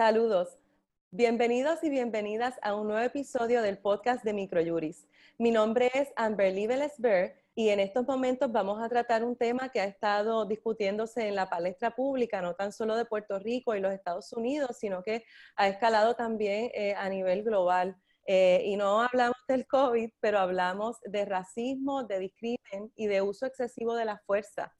Saludos. Bienvenidos y bienvenidas a un nuevo episodio del podcast de Microjuris. Mi nombre es Amberly Velesber y en estos momentos vamos a tratar un tema que ha estado discutiéndose en la palestra pública, no tan solo de Puerto Rico y los Estados Unidos, sino que ha escalado también eh, a nivel global. Eh, y no hablamos del COVID, pero hablamos de racismo, de discrimen y de uso excesivo de la fuerza.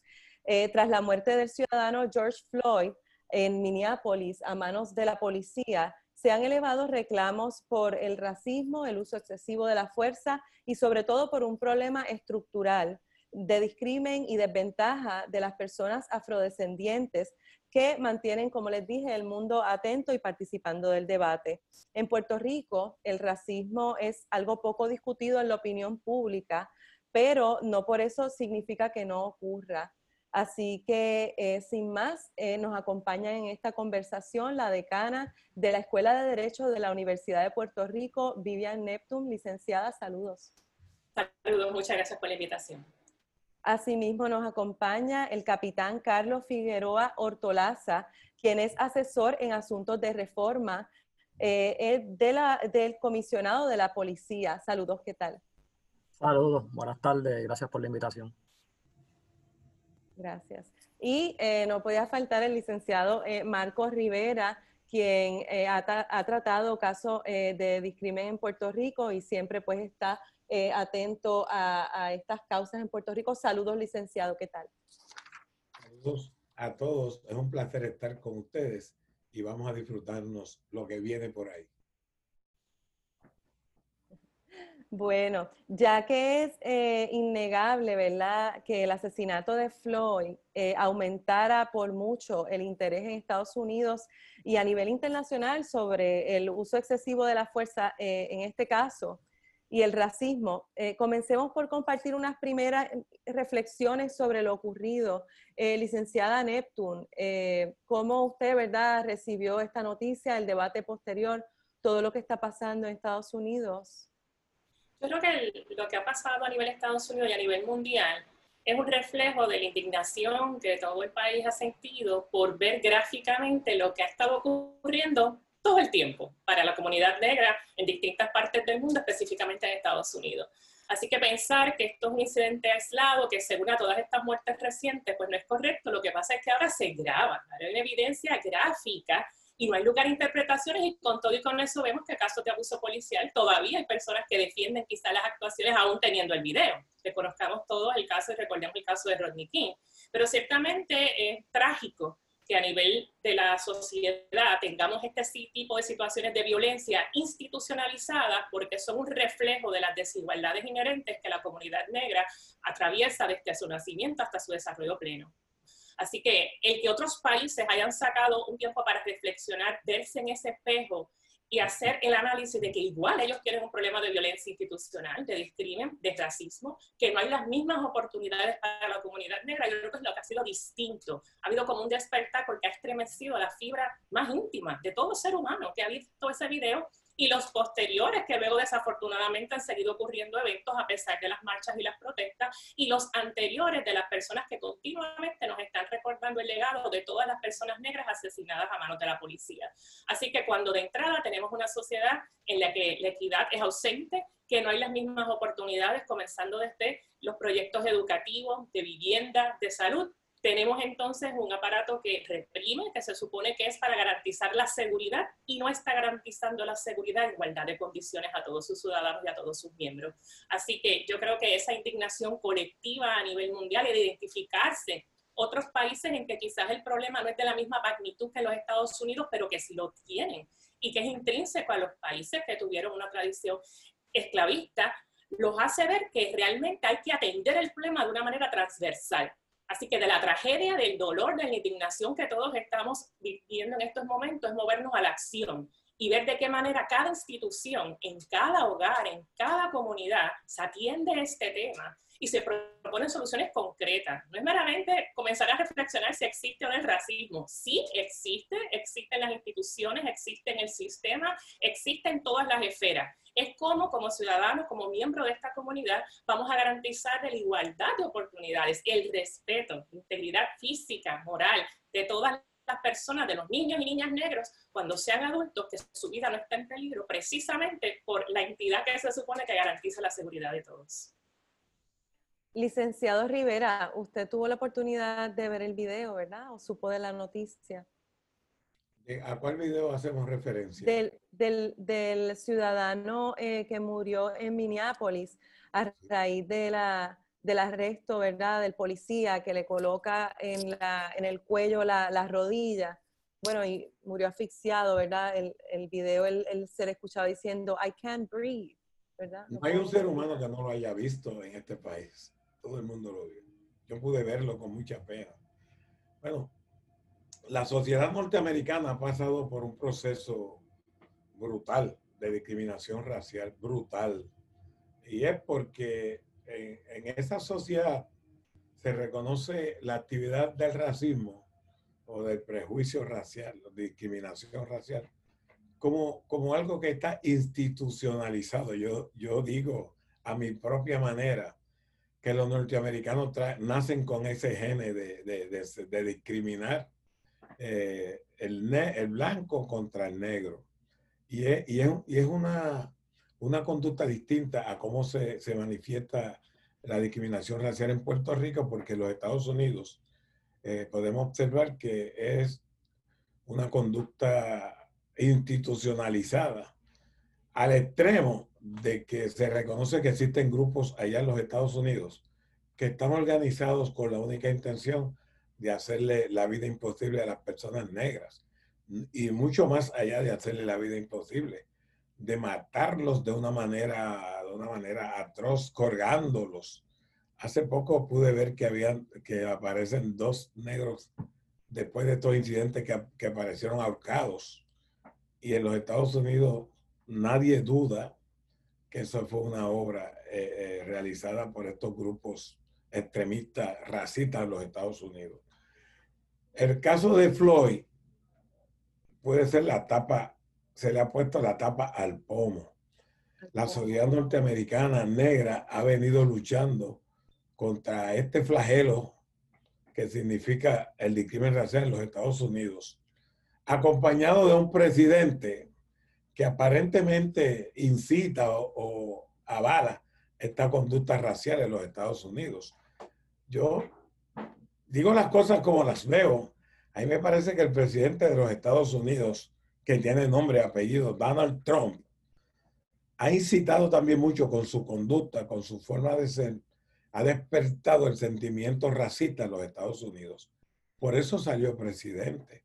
Eh, tras la muerte del ciudadano George Floyd, en Minneapolis a manos de la policía, se han elevado reclamos por el racismo, el uso excesivo de la fuerza y sobre todo por un problema estructural de discrimen y desventaja de las personas afrodescendientes que mantienen, como les dije, el mundo atento y participando del debate. En Puerto Rico, el racismo es algo poco discutido en la opinión pública, pero no por eso significa que no ocurra. Así que, eh, sin más, eh, nos acompaña en esta conversación la decana de la Escuela de Derecho de la Universidad de Puerto Rico, Vivian Neptune, licenciada. Saludos. Saludos, muchas gracias por la invitación. Asimismo, nos acompaña el capitán Carlos Figueroa Ortolaza, quien es asesor en asuntos de reforma eh, del comisionado de la policía. Saludos, ¿qué tal? Saludos, buenas tardes, gracias por la invitación. Gracias. Y eh, no podía faltar el licenciado eh, Marcos Rivera, quien eh, ha, tratado casos de discrimen en Puerto Rico y siempre pues está atento a, a, estas causas en Puerto Rico. Saludos, licenciado, ¿qué tal? Saludos a todos. Es un placer estar con ustedes y vamos a disfrutarnos lo que viene por ahí. Bueno, ya que es eh, innegable, ¿verdad?, que el asesinato de Floyd eh, aumentara por mucho el interés en Estados Unidos y a nivel internacional sobre el uso excesivo de la fuerza eh, en este caso y el racismo. comencemos por compartir unas primeras reflexiones sobre lo ocurrido. licenciada Neptune, ¿cómo usted, verdad, recibió esta noticia, el debate posterior, todo lo que está pasando en Estados Unidos? Yo creo que lo que ha pasado a nivel de Estados Unidos y a nivel mundial es un reflejo de la indignación que todo el país ha sentido por ver gráficamente lo que ha estado ocurriendo todo el tiempo para la comunidad negra en distintas partes del mundo, específicamente en Estados Unidos. Así que pensar que esto es un incidente aislado, que según a todas estas muertes recientes, pues no es correcto. Lo que pasa es que ahora se graba, hay una evidencia gráfica y no hay lugar a interpretaciones y con todo y con eso vemos que casos de abuso policial todavía hay personas que defienden quizás las actuaciones aún teniendo el video. Reconozcamos todos el caso y recordemos el caso de Rodney King. Pero ciertamente es trágico que a nivel de la sociedad tengamos este tipo de situaciones de violencia institucionalizada porque son un reflejo de las desigualdades inherentes que la comunidad negra atraviesa desde su nacimiento hasta su desarrollo pleno. Así que el que otros países hayan sacado un tiempo para reflexionar, verse en ese espejo y hacer el análisis de que igual ellos tienen un problema de violencia institucional, de discrimen, de racismo, que no hay las mismas oportunidades para la comunidad negra. Yo creo que es lo que ha sido distinto. Ha habido como un despertar porque ha estremecido la fibra más íntima de todo ser humano que ha visto ese video y los posteriores, que luego desafortunadamente han seguido ocurriendo eventos a pesar de las marchas y las protestas, y los anteriores de las personas que continuamente nos están recordando el legado de todas las personas negras asesinadas a manos de la policía. Así que cuando de entrada tenemos una sociedad en la que la equidad es ausente, que no hay las mismas oportunidades, comenzando desde los proyectos educativos, de vivienda, de salud, tenemos entonces un aparato que reprime, que se supone que es para garantizar la seguridad y no está garantizando la seguridad en igualdad de condiciones a todos sus ciudadanos y a todos sus miembros. Así que yo creo que esa indignación colectiva a nivel mundial y de identificarse otros países en que quizás el problema no es de la misma magnitud que los Estados Unidos, pero que sí lo tienen y que es intrínseco a los países que tuvieron una tradición esclavista, los hace ver que realmente hay que atender el problema de una manera transversal Así que de la tragedia, del dolor, de la indignación que todos estamos viviendo en estos momentos es movernos a la acción y ver de qué manera cada institución, en cada hogar, en cada comunidad, se atiende este tema y se proponen soluciones concretas. No es meramente comenzar a reflexionar si existe o no el racismo. Sí existe, existen las instituciones, existe en el sistema, existe en todas las esferas. Es como, como ciudadanos, como miembros de esta comunidad, vamos a garantizar la igualdad de oportunidades, el respeto, integridad física, moral de todas personas, de los niños y niñas negros, cuando sean adultos, que su vida no está en peligro, precisamente por la entidad que se supone que garantiza la seguridad de todos. Licenciado Rivera, usted tuvo la oportunidad de ver el video, ¿verdad? ¿O supo de la noticia? ¿A cuál video hacemos referencia? Del, ciudadano eh, que murió en Minneapolis a raíz de la, del arresto, ¿verdad? Del policía que le coloca en, la, en el cuello la, la rodilla. Bueno, y murió asfixiado, ¿verdad? El, el video, él, se le escuchaba diciendo, I can't breathe, ¿verdad? No hay un ser humano que no lo haya visto en este país. Todo el mundo lo vio. Yo pude verlo con mucha pena. Bueno, la sociedad norteamericana ha pasado por un proceso brutal de discriminación racial, brutal. Y es porque en, esa sociedad se reconoce la actividad del racismo o del prejuicio racial, discriminación racial, como, como algo que está institucionalizado. Yo, yo digo a mi propia manera que los norteamericanos nacen con ese gene de, discriminar eh, el, blanco contra el negro. Y es, una, conducta distinta a cómo se, se, manifiesta la discriminación racial en Puerto Rico, porque en los Estados Unidos eh, podemos observar que es una conducta institucionalizada al extremo de que se reconoce que existen grupos allá en los Estados Unidos que están organizados con la única intención de hacerle la vida imposible a las personas negras y mucho más allá de hacerle la vida imposible, de matarlos de una manera, de una manera atroz, colgándolos. Hace poco pude ver que habían, que aparecen dos negros después de estos incidentes que, que aparecieron ahorcados. Y en los Estados Unidos nadie duda que eso fue una obra eh, eh, realizada por estos grupos extremistas racistas en los Estados Unidos. El caso de Floyd puede ser la tapa, se le ha puesto la tapa al pomo. La sociedad norteamericana negra ha venido luchando contra este flagelo que significa el discrimen racial en los Estados Unidos, acompañado de un presidente que aparentemente incita o, o avala esta conducta racial en los Estados Unidos. Yo digo las cosas como las veo. A mí me parece que el presidente de los Estados Unidos, que tiene nombre y apellido, Donald Trump, ha incitado también mucho con su conducta, con su forma de ser, ha despertado el sentimiento racista en los Estados Unidos. Por eso salió presidente,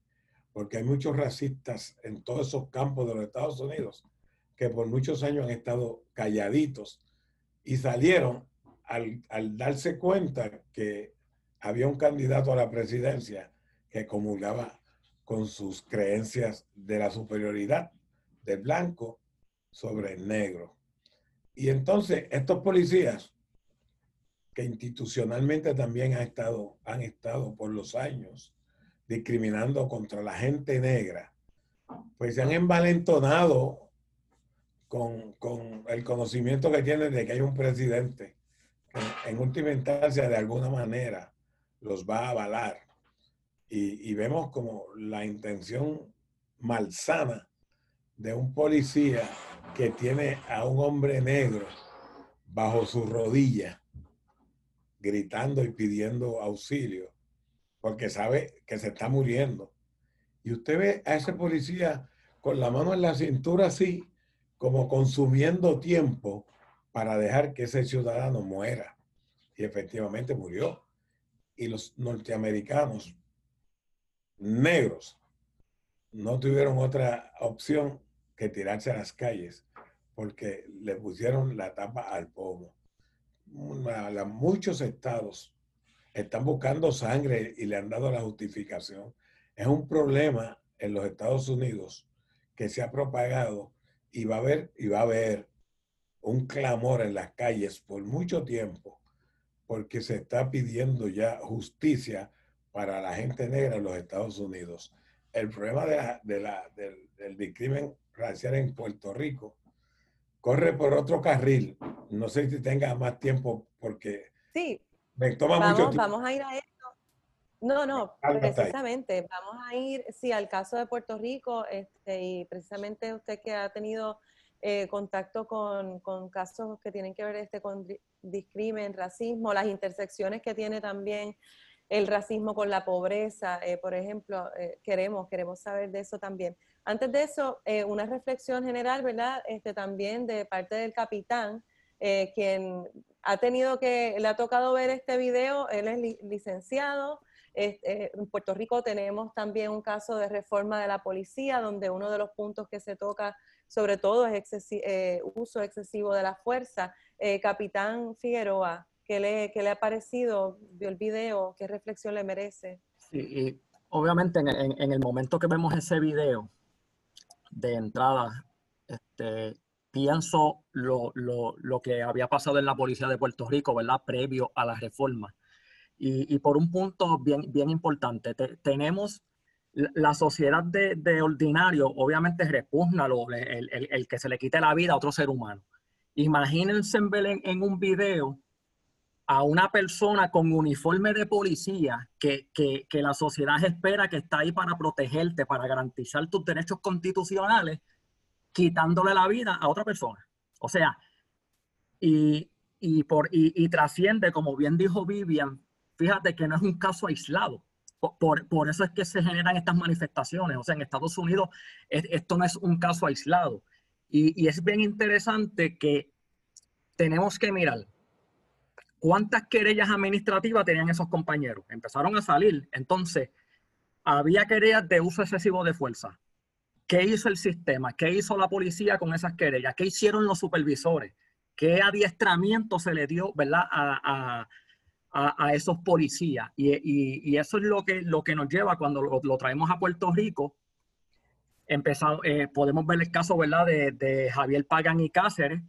porque hay muchos racistas en todos esos campos de los Estados Unidos que por muchos años han estado calladitos y salieron al, al darse cuenta que había un candidato a la presidencia que comulgaba con sus creencias de la superioridad del blanco sobre el negro. Y entonces estos policías, que institucionalmente también han estado, han estado por los años discriminando contra la gente negra, pues se han envalentonado con, con el conocimiento que tienen de que hay un presidente en última instancia de alguna manera los va a avalar. Y, vemos como la intención malsana de un policía que tiene a un hombre negro bajo su rodilla, gritando y pidiendo auxilio, porque sabe que se está muriendo. Y usted ve a ese policía con la mano en la cintura así, como consumiendo tiempo para dejar que ese ciudadano muera. Y efectivamente murió y los norteamericanos negros no tuvieron otra opción que tirarse a las calles porque le pusieron la tapa al pomo. Muchos estados están buscando sangre y le han dado la justificación. Es un problema en los Estados Unidos que se ha propagado y va a haber, y va a haber un clamor en las calles por mucho tiempo porque se está pidiendo ya justicia para la gente negra en los Estados Unidos. El problema de la, del, del racial en Puerto Rico corre por otro carril. No sé si tenga más tiempo porque sí. Me toma vamos, mucho tiempo. Vamos a ir a esto. No, no, precisamente. Vamos a ir, sí, al caso de Puerto Rico, este, y precisamente usted que ha tenido eh, contacto con, con, casos que tienen que ver este, con discrimen, racismo, las intersecciones que tiene también el racismo con la pobreza, eh, por ejemplo, eh, queremos, queremos saber de eso también. Antes de eso, una reflexión general, ¿verdad? Este, también de parte del capitán, quien ha tenido que, le ha tocado ver este video, él es licenciado, en Puerto Rico tenemos también un caso de reforma de la policía, donde uno de los puntos que se toca sobre todo es eh, uso excesivo de la fuerza. Eh, Capitán Figueroa, ¿qué le, ¿qué le, ha parecido? ¿Vio el video? ¿Qué reflexión le merece? Sí, y obviamente en, en, el momento que vemos ese video de entrada, este, pienso lo, lo, lo, que había pasado en la policía de Puerto Rico, ¿verdad? Previo a la reforma. Y, y por un punto bien, bien importante, tenemos la sociedad de, ordinario obviamente repugna lo, el, que se le quite la vida a otro ser humano. Imagínense ver en, un video a una persona con uniforme de policía que, que, la sociedad espera que está ahí para protegerte, para garantizar tus derechos constitucionales, quitándole la vida a otra persona. O sea, y, y, por, y trasciende, como bien dijo Vivian, fíjate que no es un caso aislado por, por, eso es que se generan estas manifestaciones. O sea, en Estados Unidos esto no es un caso aislado. Y, y, es bien interesante que tenemos que mirar cuántas querellas administrativas tenían esos compañeros. Empezaron a salir. Entonces, había querellas de uso excesivo de fuerza. ¿Qué hizo el sistema? ¿Qué hizo la policía con esas querellas? ¿Qué hicieron los supervisores? ¿Qué adiestramiento se le dio ¿verdad? a, a, esos policías. Y, eso es lo que, lo que nos lleva cuando lo, traemos a Puerto Rico. Empezado, eh, podemos ver el caso ¿verdad? De, Javier Pagan y Cáceres,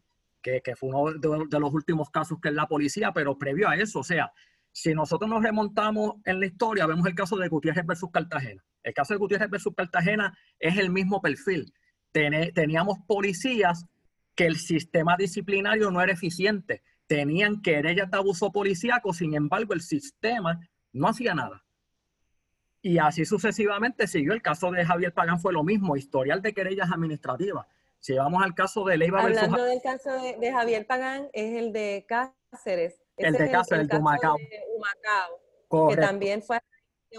que, fue uno de, los últimos casos que es la policía, pero previo a eso, o sea, si nosotros nos remontamos en la historia, vemos el caso de Gutiérrez versus Cartagena. El caso de Gutiérrez versus Cartagena es el mismo perfil. teníamos policías que el sistema disciplinario no era eficiente tenían querellas de abuso policíaco, sin embargo el sistema no hacía nada. Y así sucesivamente siguió. El caso de Javier Pagán fue lo mismo, historial de querellas administrativas. Si vamos al caso de Leiva Hablando del caso de, Javier Pagán, es el de Cáceres. El de Cáceres, el, de Humacao. que también fue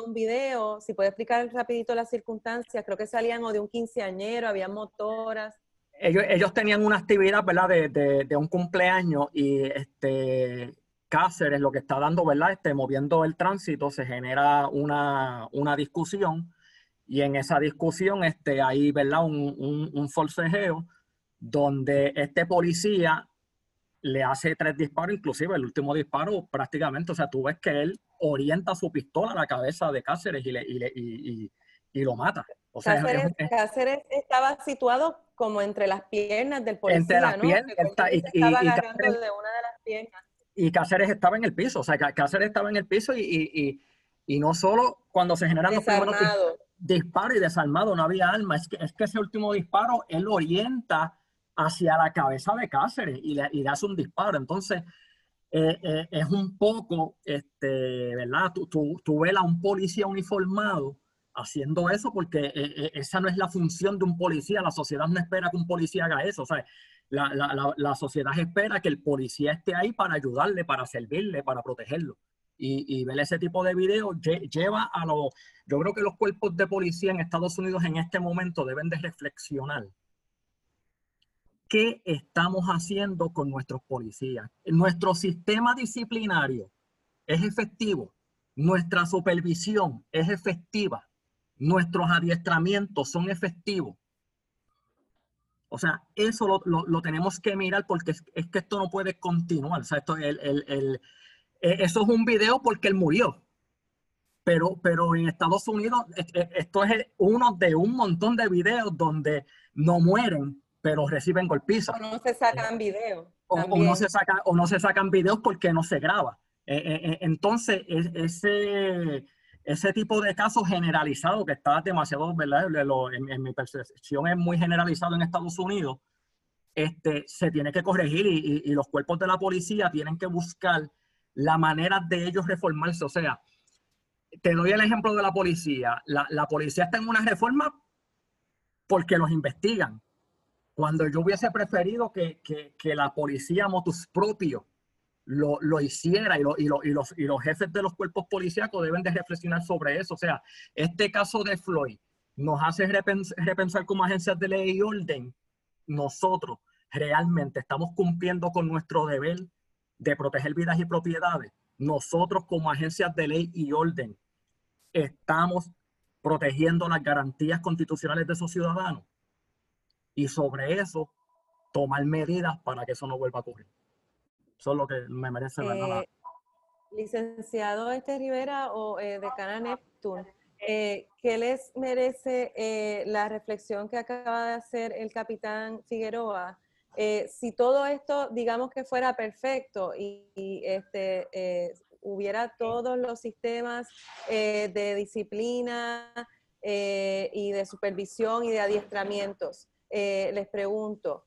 un video, si puede explicar rapidito las circunstancias, creo que salían o de un quinceañero, había motoras ellos, tenían una actividad, ¿verdad? De, un cumpleaños y este Cáceres lo que está dando, ¿verdad? Este, moviendo el tránsito, se genera una, discusión y en esa discusión este, hay, ¿verdad? Un, un, forcejeo donde este policía le hace tres disparos, inclusive el último disparo prácticamente, o sea, tú ves que él orienta su pistola a la cabeza de Cáceres y, le, y, y lo mata. O sea, Cáceres, estaba situado como entre las piernas del policía, Entre las ¿no? piernas. y, estaba y, Cáceres, de una de las piernas. Y Cáceres estaba en el piso, o sea, Cáceres estaba en el piso y, no solo cuando se generan los primeros disparos y desarmado, no había arma, es que, es que ese último disparo él orienta hacia la cabeza de Cáceres y le, y hace un disparo. Entonces, eh, eh, es un poco, este, ¿verdad? Tú, tú, tú ves a un policía uniformado haciendo eso porque eh, esa no es la función de un policía. La sociedad no espera que un policía haga eso. O la, la, la, sociedad espera que el policía esté ahí para ayudarle, para servirle, para protegerlo. Y, y ver ese tipo de videos lleva a lo... Yo creo que los cuerpos de policía en Estados Unidos en este momento deben de reflexionar. ¿Qué estamos haciendo con nuestros policías? Nuestro sistema disciplinario es efectivo. Nuestra supervisión es efectiva nuestros adiestramientos son efectivos. O sea, eso lo, tenemos que mirar porque es, que esto no puede continuar. O sea, esto, el, el, e, eso es un video porque él murió. Pero, pero en Estados Unidos esto es uno de un montón de videos donde no mueren, pero reciben golpizas. O no se sacan videos. O, no se sacan, o no se sacan videos porque no se graba. Eh, eh, eh, entonces, ese ese tipo de casos generalizados que está demasiado, ¿verdad? En, mi percepción es muy generalizado en Estados Unidos, este, se tiene que corregir y, los cuerpos de la policía tienen que buscar la manera de ellos reformarse. O sea, te doy el ejemplo de la policía. La, policía está en una reforma porque los investigan. Cuando yo hubiese preferido que, la policía motus propio lo, hiciera y, y, los, y los jefes de los cuerpos policíacos deben de reflexionar sobre eso. O sea, este caso de Floyd nos hace repensar como agencias de ley y orden. Nosotros realmente estamos cumpliendo con nuestro deber de proteger vidas y propiedades. Nosotros como agencias de ley y orden estamos protegiendo las garantías constitucionales de esos ciudadanos. Y sobre eso, tomar medidas para que eso no vuelva a ocurrir. Eso es lo que me merece la eh, Licenciado Este Rivera o eh, decana Neptune, eh, ¿qué les merece eh, la reflexión que acaba de hacer el capitán Figueroa? si todo esto, digamos que fuera perfecto y, este, hubiera todos los sistemas de disciplina y de supervisión y de adiestramientos, les pregunto,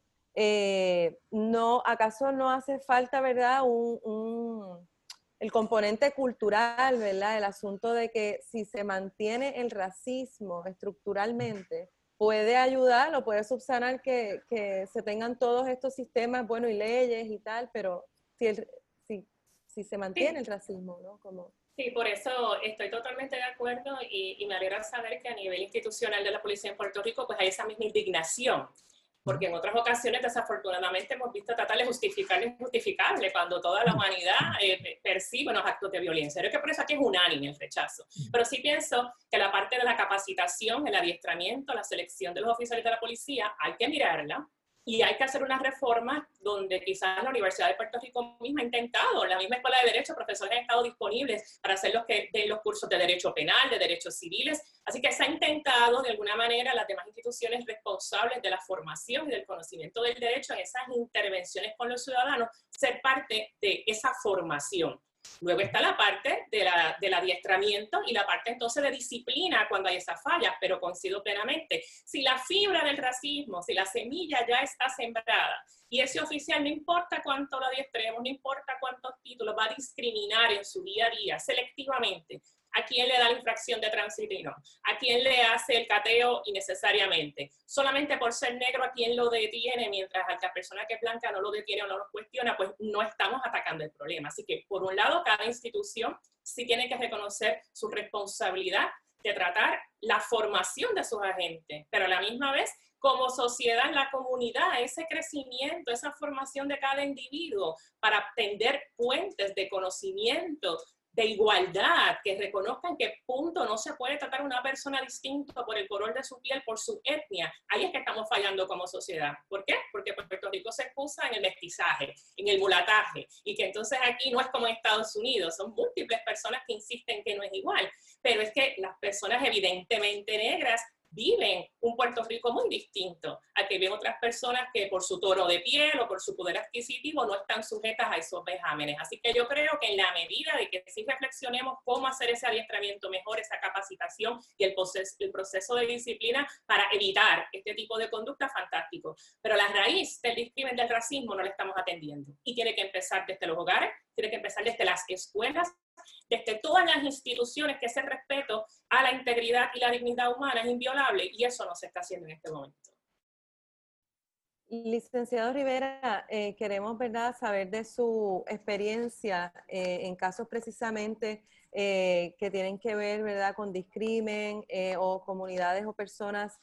no, ¿acaso no hace falta, verdad, un el componente cultural, ¿verdad? El asunto de que si se mantiene el racismo estructuralmente, puede ayudar o puede subsanar que, se tengan todos estos sistemas, bueno, y leyes y tal, pero si, si, si se mantiene el racismo, ¿no? Como... Sí, por eso estoy totalmente de acuerdo y, y, me alegra saber que a nivel institucional de la policía en Puerto Rico, pues hay esa misma indignación porque en otras ocasiones desafortunadamente hemos visto tratar de justificar lo injustificable cuando toda la humanidad eh, percibe unos actos de violencia. Creo que por eso aquí es unánime el rechazo. Pero sí pienso que la parte de la capacitación, el adiestramiento, la selección de los oficiales de la policía, hay que mirarla y hay que hacer una reforma donde quizás la Universidad de Puerto Rico misma ha intentado, la misma Escuela de Derecho, profesores han estado disponibles para hacer los, que, de los cursos de Derecho Penal, de Derechos Civiles, así que se ha intentado de alguna manera las demás instituciones responsables de la formación y del conocimiento del derecho en esas intervenciones con los ciudadanos ser parte de esa formación. Luego está la parte de la, del adiestramiento y la parte entonces de disciplina cuando hay esas fallas, pero coincido plenamente. Si la fibra del racismo, si la semilla ya está sembrada y ese oficial no importa cuánto lo adiestremos, no importa cuántos títulos, va a discriminar en su día a día selectivamente a quién le da la infracción de tránsito y no, a quién le hace el cateo innecesariamente, solamente por ser negro a quién lo detiene, mientras a la persona que es blanca no lo detiene o no lo cuestiona, pues no estamos atacando el problema. Así que, por un lado, cada institución sí tiene que reconocer su responsabilidad de tratar la formación de sus agentes, pero a la misma vez como sociedad, la comunidad, ese crecimiento, esa formación de cada individuo para tender puentes de conocimiento, de igualdad, que reconozcan que punto no se puede tratar a una persona distinta por el color de su piel, por su etnia. Ahí es que estamos fallando como sociedad. ¿Por qué? Porque Puerto Rico se excusa en el mestizaje, en el mulataje, y que entonces aquí no es como Estados Unidos, son múltiples personas que insisten que no es igual, pero es que las personas evidentemente negras viven un Puerto Rico muy distinto a que ven otras personas que por su toro de piel o por su poder adquisitivo no están sujetas a esos vejámenes. Así que yo creo que en la medida de que sí reflexionemos cómo hacer ese adiestramiento mejor, esa capacitación y el proceso, el proceso de disciplina para evitar este tipo de conducta, fantástico. Pero la raíz del discrimen del racismo no la estamos atendiendo y tiene que empezar desde los hogares, tiene que empezar desde las escuelas desde todas las instituciones que ese respeto a la integridad y la dignidad humana es inviolable y eso no se está haciendo en este momento. Licenciado Rivera, eh, queremos ¿verdad? saber de su experiencia eh, en casos precisamente eh, que tienen que ver ¿verdad? con discrimen o comunidades o personas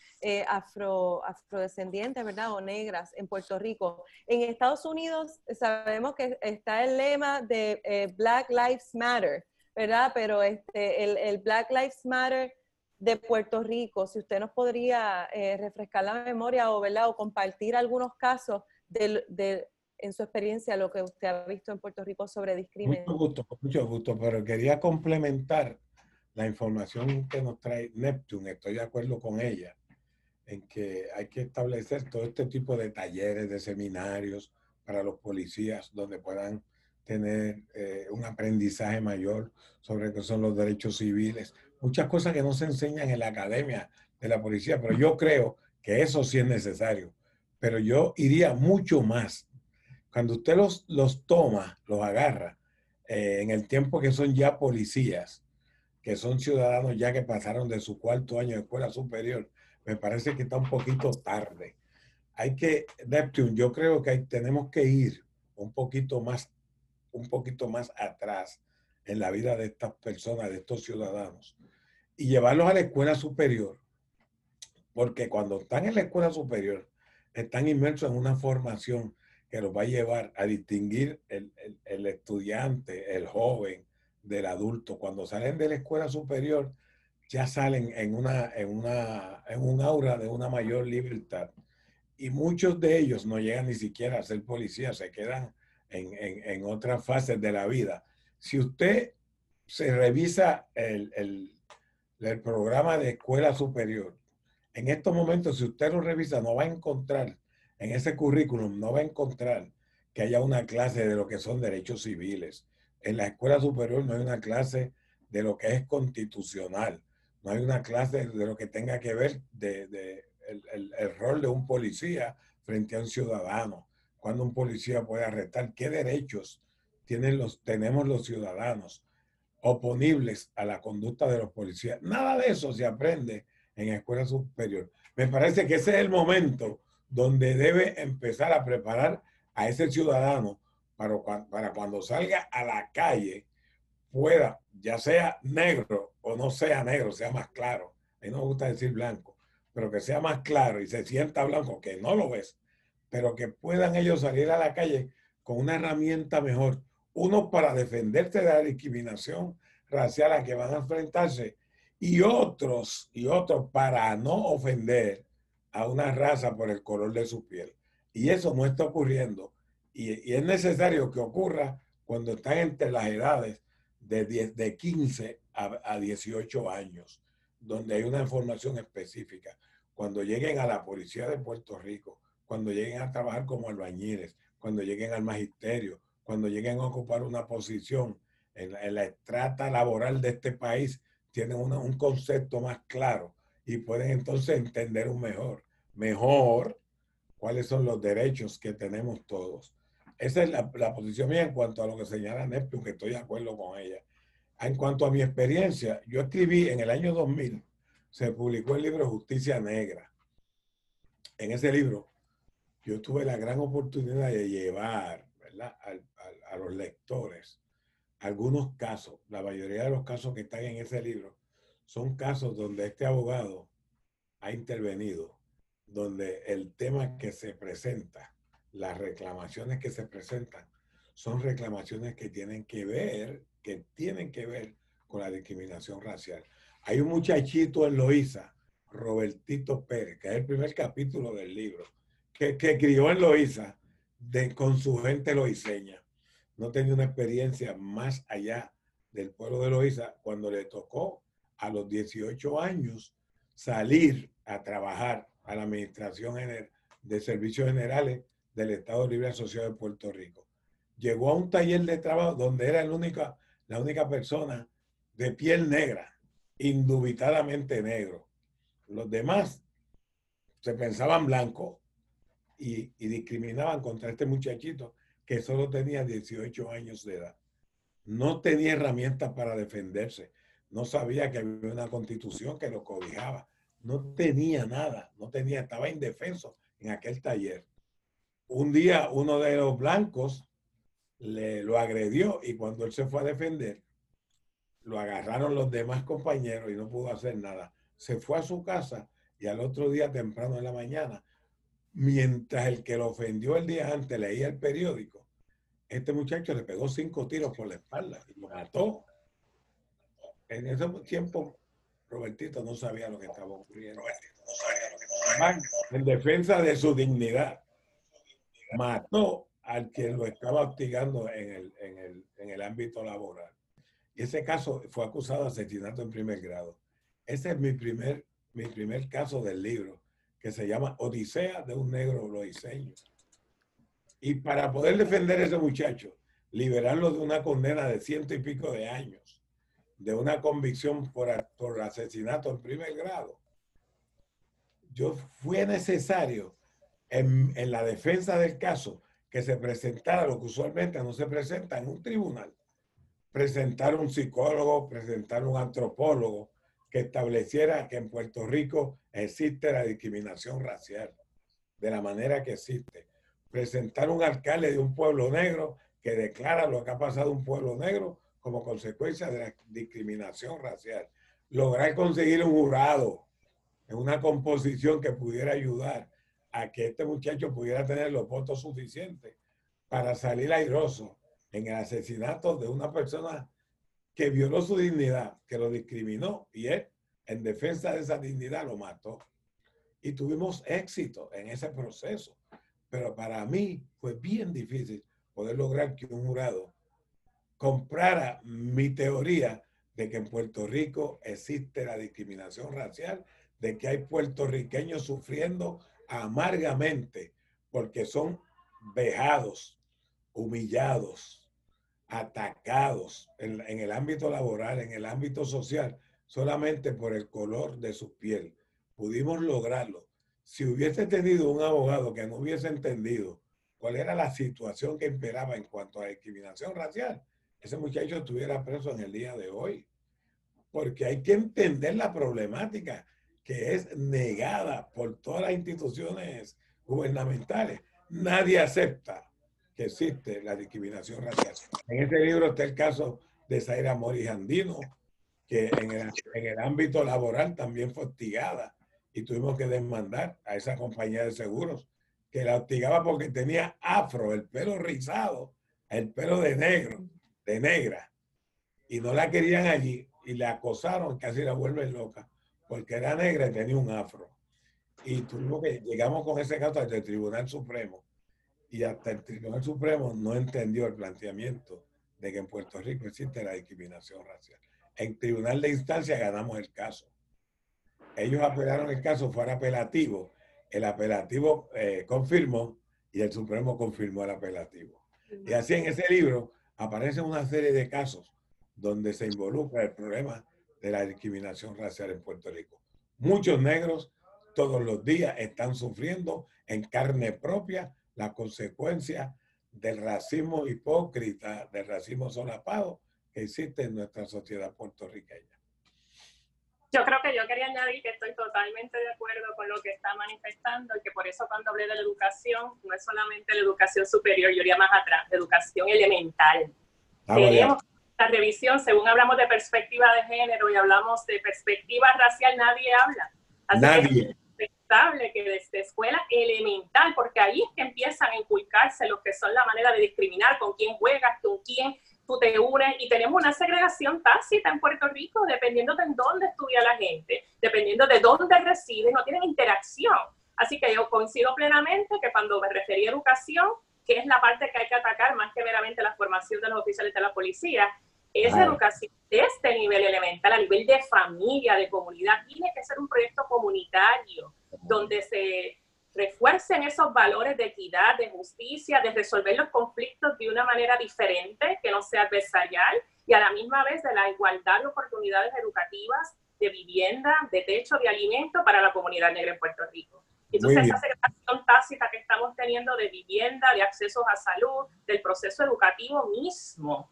afro, afrodescendientes ¿verdad? o negras en Puerto Rico. En Estados Unidos sabemos que está el lema de Black Lives Matter, ¿verdad? Pero este, el, el Black Lives Matter de Puerto Rico, si usted nos podría eh, refrescar la memoria o, ¿verdad? o compartir algunos casos de, de, en su experiencia, lo que usted ha visto en Puerto Rico sobre discriminación. Mucho gusto, mucho gusto, pero quería complementar la información que nos trae Neptune. Estoy de acuerdo con ella en que hay que establecer todo este tipo de talleres, de seminarios para los policías donde puedan tener eh, un aprendizaje mayor sobre qué son los derechos civiles, muchas cosas que no se enseñan en la academia de la policía, pero yo creo que eso sí es necesario. Pero yo iría mucho más. Cuando usted los, los toma, los agarra, eh, en el tiempo que son ya policías, que son ciudadanos ya que pasaron de su cuarto año de escuela superior, me parece que está un poquito tarde. Hay que, Neptune, yo creo que tenemos que ir un poquito más, un poquito más atrás en la vida de estas personas, de estos ciudadanos, y llevarlos a la escuela superior, porque cuando están en la escuela superior, están inmersos en una formación que los va a llevar a distinguir el, el estudiante, el joven, del adulto. Cuando salen de la escuela superior, ya salen en, una, en, una, en un aura de una mayor libertad. Y muchos de ellos no llegan ni siquiera a ser policías, se quedan en, en, otras fases de la vida. Si usted se revisa el, el, el programa de escuela superior, en estos momentos, si usted lo revisa, no va a encontrar en ese currículum, no va a encontrar que haya una clase de lo que son derechos civiles, en la escuela superior no hay una clase de lo que es constitucional, no hay una clase de lo que tenga que ver de, el, rol de un policía frente a un ciudadano, cuando un policía puede arrestar, qué derechos tienen los, tenemos los ciudadanos oponibles a la conducta de los policías. Nada de eso se aprende en escuela superior. Me parece que ese es el momento donde debe empezar a preparar a ese ciudadano para, cuando salga a la calle pueda, ya sea negro o no sea negro, sea más claro. A mí no me gusta decir blanco, pero que sea más claro y se sienta blanco, que no lo ves, pero que puedan ellos salir a la calle con una herramienta mejor. Uno para defenderse de la discriminación racial a que van a enfrentarse y otros, y otros para no ofender a una raza por el color de su piel. Y eso no está ocurriendo y, es necesario que ocurra cuando están entre las edades de, de 15 a, a 18 años, donde hay una información específica. Cuando lleguen a la policía de Puerto Rico, cuando lleguen a trabajar como albañiles, cuando lleguen al magisterio, cuando lleguen a ocupar una posición en la, en estrata laboral de este país, tienen un concepto más claro y pueden entonces entender un mejor, mejor cuáles son los derechos que tenemos todos. Esa es la, posición mía en cuanto a lo que señala Neptune, que estoy de acuerdo con ella. En cuanto a mi experiencia, yo escribí en el año 2000, se publicó el libro Justicia Negra. En ese libro, yo tuve la gran oportunidad de llevar A, los lectores algunos casos. La mayoría de los casos que están en ese libro son casos donde este abogado ha intervenido, donde el tema que se presenta las reclamaciones que se presentan son reclamaciones que tienen que ver, que tienen que ver con la discriminación racial. Hay un muchachito en Loíza, Robertito Pérez, que es el primer capítulo del libro, que, crió en Loíza de, con su gente loiseña. No tenía una experiencia más allá del pueblo de Loíza cuando le tocó a los 18 años salir a trabajar a la Administración de Servicios Generales del Estado Libre Asociado de Puerto Rico. Llegó a un taller de trabajo donde era la única persona de piel negra, indubitadamente negro. Los demás se pensaban blancos y, discriminaban contra este muchachito que solo tenía 18 años de edad. No tenía herramientas para defenderse. No sabía que había una constitución que lo cobijaba. No tenía nada. No tenía, estaba indefenso en aquel taller un día uno de los blancos le lo agredió y cuando él se fue a defender, lo agarraron los demás compañeros y no pudo hacer nada. Se fue a su casa y al otro día temprano en la mañana, mientras el que lo ofendió el día antes leía el periódico, este muchacho le pegó cinco tiros por la espalda y lo mató. En ese tiempo, Robertito no sabía lo que estaba ocurriendo. En defensa de su dignidad mató al que lo estaba hostigando en el, en el, en el ámbito laboral. Y ese caso fue acusado de asesinato en primer grado. Ese es mi primer, mi primer caso del libro, que se llama Odisea de un negro loiseño. Y para poder defender a ese muchacho, liberarlo de una condena de ciento y pico de años, de una convicción por, por asesinato en primer grado, yo fue necesario en, la defensa del caso que se presentara lo que usualmente no se presenta en un tribunal, presentar un psicólogo, presentar un antropólogo que estableciera que en Puerto Rico existe la discriminación racial, de la manera que existe. Presentar un alcalde de un pueblo negro que declara lo que ha pasado un pueblo negro como consecuencia de la discriminación racial. Lograr conseguir un jurado en una composición que pudiera ayudar a que este muchacho pudiera tener los votos suficientes para salir airoso en el asesinato de una persona que violó su dignidad, que lo discriminó y él, en defensa de esa dignidad, lo mató. Y tuvimos éxito en ese proceso. Pero para mí fue bien difícil poder lograr que un jurado comprara mi teoría de que en Puerto Rico existe la discriminación racial, de que hay puertorriqueños sufriendo amargamente porque son vejados, humillados, atacados en, el ámbito laboral, en el ámbito social, solamente por el color de su piel. Pudimos lograrlo. Si hubiese tenido un abogado que no hubiese entendido cuál era la situación que imperaba en cuanto a discriminación racial, ese muchacho estuviera preso en el día de hoy. Porque hay que entender la problemática que es negada por todas las instituciones gubernamentales. Nadie acepta que existe la discriminación racial. En este libro está el caso de Zaira Mori Andino, que en el, en el ámbito laboral también fue hostigada y tuvimos que demandar a esa compañía de seguros que la hostigaba porque tenía afro, el pelo rizado, el pelo de negro, de negra, y no la querían allí y la acosaron, casi la vuelven loca, porque era negra y tenía un afro. Y tuvimos que, llegamos con ese caso al Tribunal Supremo y hasta el Tribunal Supremo no entendió el planteamiento de que en Puerto Rico existe la discriminación racial. En Tribunal de Instancia ganamos el caso. Ellos apelaron el caso, fue apelativo. El apelativo eh, confirmó y el Supremo confirmó el apelativo. Y así en ese libro aparecen una serie de casos donde se involucra el problema de la discriminación racial en Puerto Rico. Muchos negros todos los días están sufriendo en carne propia la consecuencia del racismo hipócrita, del racismo solapado que existe en nuestra sociedad puertorriqueña. Yo creo que yo quería añadir que estoy totalmente de acuerdo con lo que está manifestando y que por eso cuando hablé de la educación, no es solamente la educación superior, yo iría más atrás, la educación elemental. Ah, Tenemos la revisión, según hablamos de perspectiva de género y hablamos de perspectiva racial, nadie habla. nadie que desde escuela elemental, porque ahí es que empiezan a inculcarse lo que son la manera de discriminar, con quién juegas, con quién tú te unes, y tenemos una segregación tácita en Puerto Rico, dependiendo de dónde estudia la gente, dependiendo de dónde reside, no tienen interacción. Así que yo coincido plenamente que cuando me referí a educación, que es la parte que hay que atacar más que meramente la formación de los oficiales de la policía, esa educación de este nivel elemental, a nivel de familia, de comunidad, tiene que ser un proyecto comunitario donde se refuercen esos valores de equidad, de justicia, de resolver los conflictos de una manera diferente, que no sea adversarial, y a la misma vez de la igualdad de oportunidades educativas, de vivienda, de techo, de alimento para la comunidad negra en Puerto Rico. Entonces, esa segregación tácita que estamos teniendo de vivienda, de accesos a salud, del proceso educativo mismo,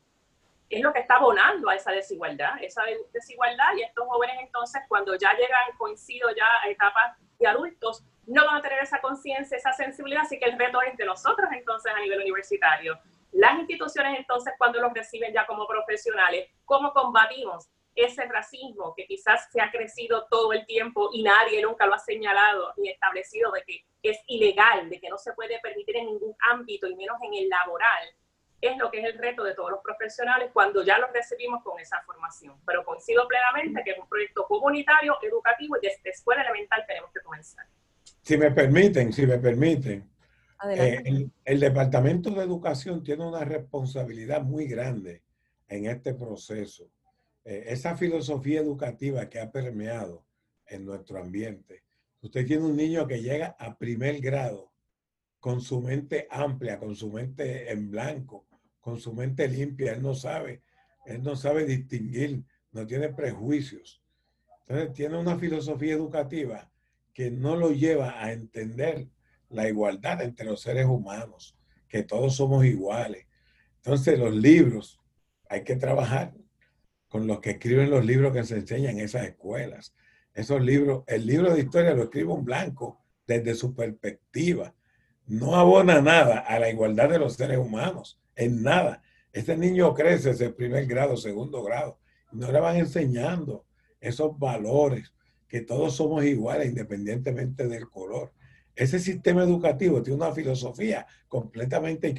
es lo que está abonando a esa desigualdad, esa desigualdad y estos jóvenes entonces cuando ya llegan, coincido ya a etapas de adultos, no van a tener esa conciencia, esa sensibilidad, así que el reto es de nosotros entonces a nivel universitario. Las instituciones entonces cuando los reciben ya como profesionales, ¿cómo combatimos ese racismo que quizás se ha crecido todo el tiempo y nadie nunca lo ha señalado ni establecido de que es ilegal, de que no se puede permitir en ningún ámbito y menos en el laboral? Es lo que es el reto de todos los profesionales cuando ya los recibimos con esa formación. Pero coincido plenamente que es un proyecto comunitario, educativo y desde escuela elemental tenemos que comenzar. Si me permiten, si me permiten. Eh, el, Departamento de Educación tiene una responsabilidad muy grande en este proceso. Eh, esa filosofía educativa que ha permeado en nuestro ambiente. Usted tiene un niño que llega a primer grado con su mente amplia, con su mente en blanco, con su mente limpia. Él no sabe, él no sabe distinguir, no tiene prejuicios. Entonces tiene una filosofía educativa que no lo lleva a entender la igualdad entre los seres humanos, que todos somos iguales. Entonces los libros hay que trabajar con los que escriben los libros que se enseñan en esas escuelas. Esos libros, el libro de historia lo escribe un blanco desde su perspectiva. No abona nada a la igualdad de los seres humanos, en nada. Este niño crece ese primer grado, segundo grado, no le van enseñando esos valores, que todos somos iguales independientemente del color. Ese sistema educativo tiene una filosofía completamente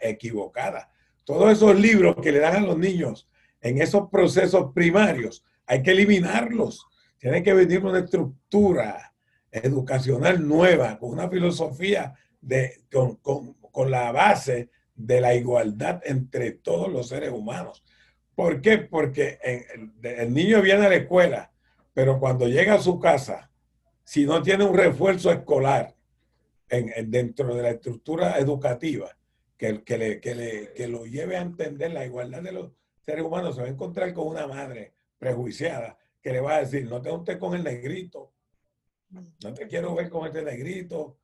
equivocada. Todos esos libros que le dan a los niños en esos procesos primarios, hay que eliminarlos. Tiene que venir una estructura educacional nueva, con una filosofía de, con, con la base de la igualdad entre todos los seres humanos. ¿Por qué? Porque el, niño viene a la escuela, pero cuando llega a su casa, si no tiene un refuerzo escolar en, dentro de la estructura educativa que, que, le, que, le, que lo lleve a entender la igualdad de los seres humanos, se va a encontrar con una madre prejuiciada que le va a decir, no te usted con el negrito, no te quiero ver con este negrito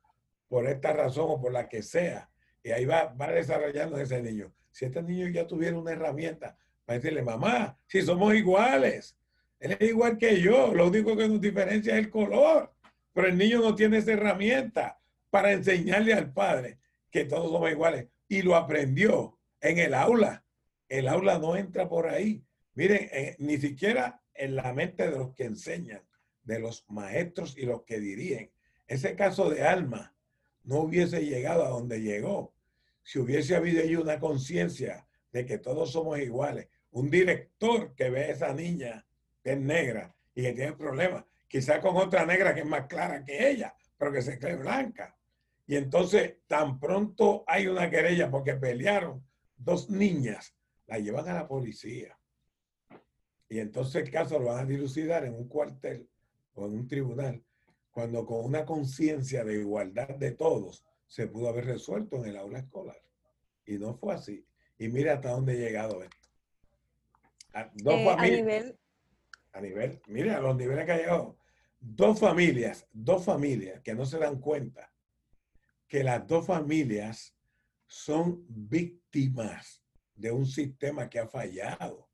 por esta razón o por la que sea. Y ahí va, va desarrollando ese niño. Si este niño ya tuviera una herramienta para decirle, mamá, si somos iguales, él es igual que yo, lo único que nos diferencia es el color, pero el niño no tiene esa herramienta para enseñarle al padre que todos somos iguales y lo aprendió en el aula. El aula no entra por ahí. Miren, ni siquiera en la mente de los que enseñan, de los maestros y los que dirigen. Ese caso de Alma no hubiese llegado a donde llegó si hubiese habido ahí una conciencia de que todos somos iguales. Un director que ve a esa niña que es negra y que tiene problemas, quizá con otra negra que es más clara que ella, pero que se cree blanca. Y entonces tan pronto hay una querella porque pelearon dos niñas, la llevan a la policía. Y entonces el caso lo van a dilucidar en un cuartel o en un tribunal, cuando con una conciencia de igualdad de todos se pudo haber resuelto en el aula escolar. Y no fue así. Y mira hasta dónde ha llegado esto. A, dos eh, familias, a nivel... A nivel, mira a los niveles que ha llegado. Dos familias, dos familias que no se dan cuenta que las dos familias son víctimas de un sistema que ha fallado.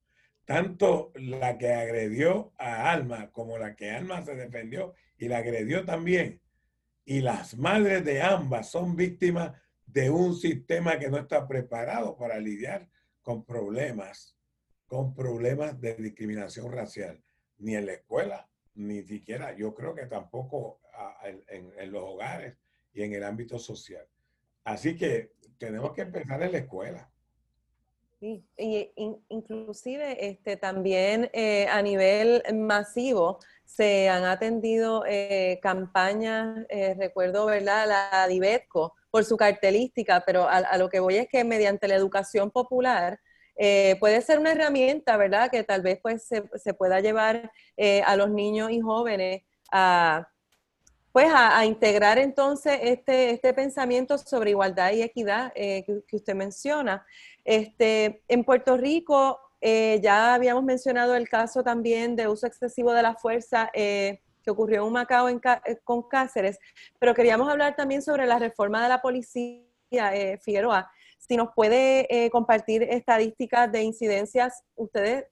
Tanto la que agredió a Alma como la que Alma se defendió y la agredió también. Y las madres de ambas son víctimas de un sistema que no está preparado para lidiar con problemas, con problemas de discriminación racial, ni en la escuela, ni siquiera, yo creo que tampoco en, los hogares y en el ámbito social. Así que tenemos que empezar en la escuela. Sí, y inclusive este, también eh, a nivel masivo se han atendido eh, campañas, eh, recuerdo, ¿verdad? La Divetco, por su cartelística, pero a, lo que voy es que mediante la educación popular eh, puede ser una herramienta, ¿verdad? Que tal vez pues se, pueda llevar eh, a los niños y jóvenes a, pues a, integrar entonces este, este pensamiento sobre igualdad y equidad eh, que, usted menciona. Este, en Puerto Rico ya habíamos mencionado el caso también de uso excesivo de la fuerza que ocurrió en Macao eh, con Cáceres, pero queríamos hablar también sobre la reforma de la policía, eh, Figueroa. Si nos puede eh, compartir estadísticas de incidencias, ustedes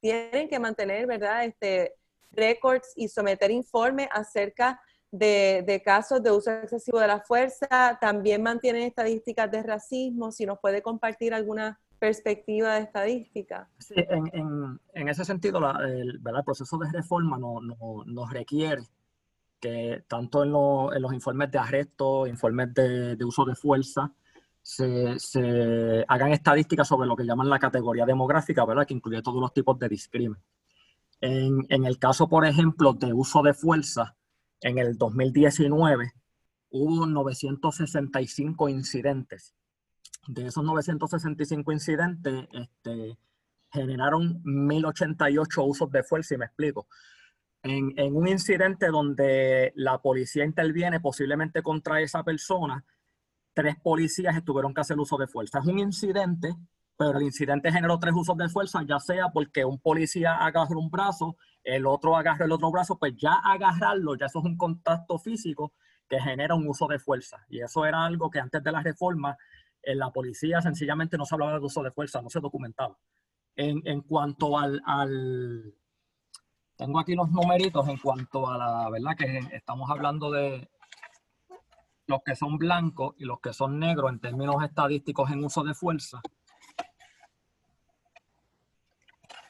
tienen que mantener, ¿verdad?, este, récords y someter informes acerca de, casos de uso excesivo de la fuerza. También mantienen estadísticas de racismo. Si nos puede compartir alguna perspectiva de estadística. Sí, en, en, ese sentido, el, proceso de reforma no, nos requiere que tanto en, en, los informes de arresto, informes de, de uso de fuerza, se, se, hagan estadísticas sobre lo que llaman la categoría demográfica, ¿verdad? que incluye todos los tipos de discrimen. En, en el caso, por ejemplo, de uso de fuerza, en el 2019 hubo 965 incidentes de esos 965 incidentes, este, generaron 1088 usos de fuerza, y me explico. En, en, un incidente donde la policía interviene posiblemente contra esa persona, tres policías tuvieron que hacer uso de fuerza. Es un incidente, pero el incidente generó tres usos de fuerza, ya sea porque un policía agarra un brazo, el otro agarra el otro brazo, pues ya agarrarlo, ya eso es un contacto físico que genera un uso de fuerza. Y eso era algo que antes de la reforma en la policía sencillamente no se hablaba de uso de fuerza, no se documentaba. En, en cuanto al, al, tengo aquí los numeritos en cuanto a la, ¿verdad? Que estamos hablando de los que son blancos y los que son negros en términos estadísticos en uso de fuerza.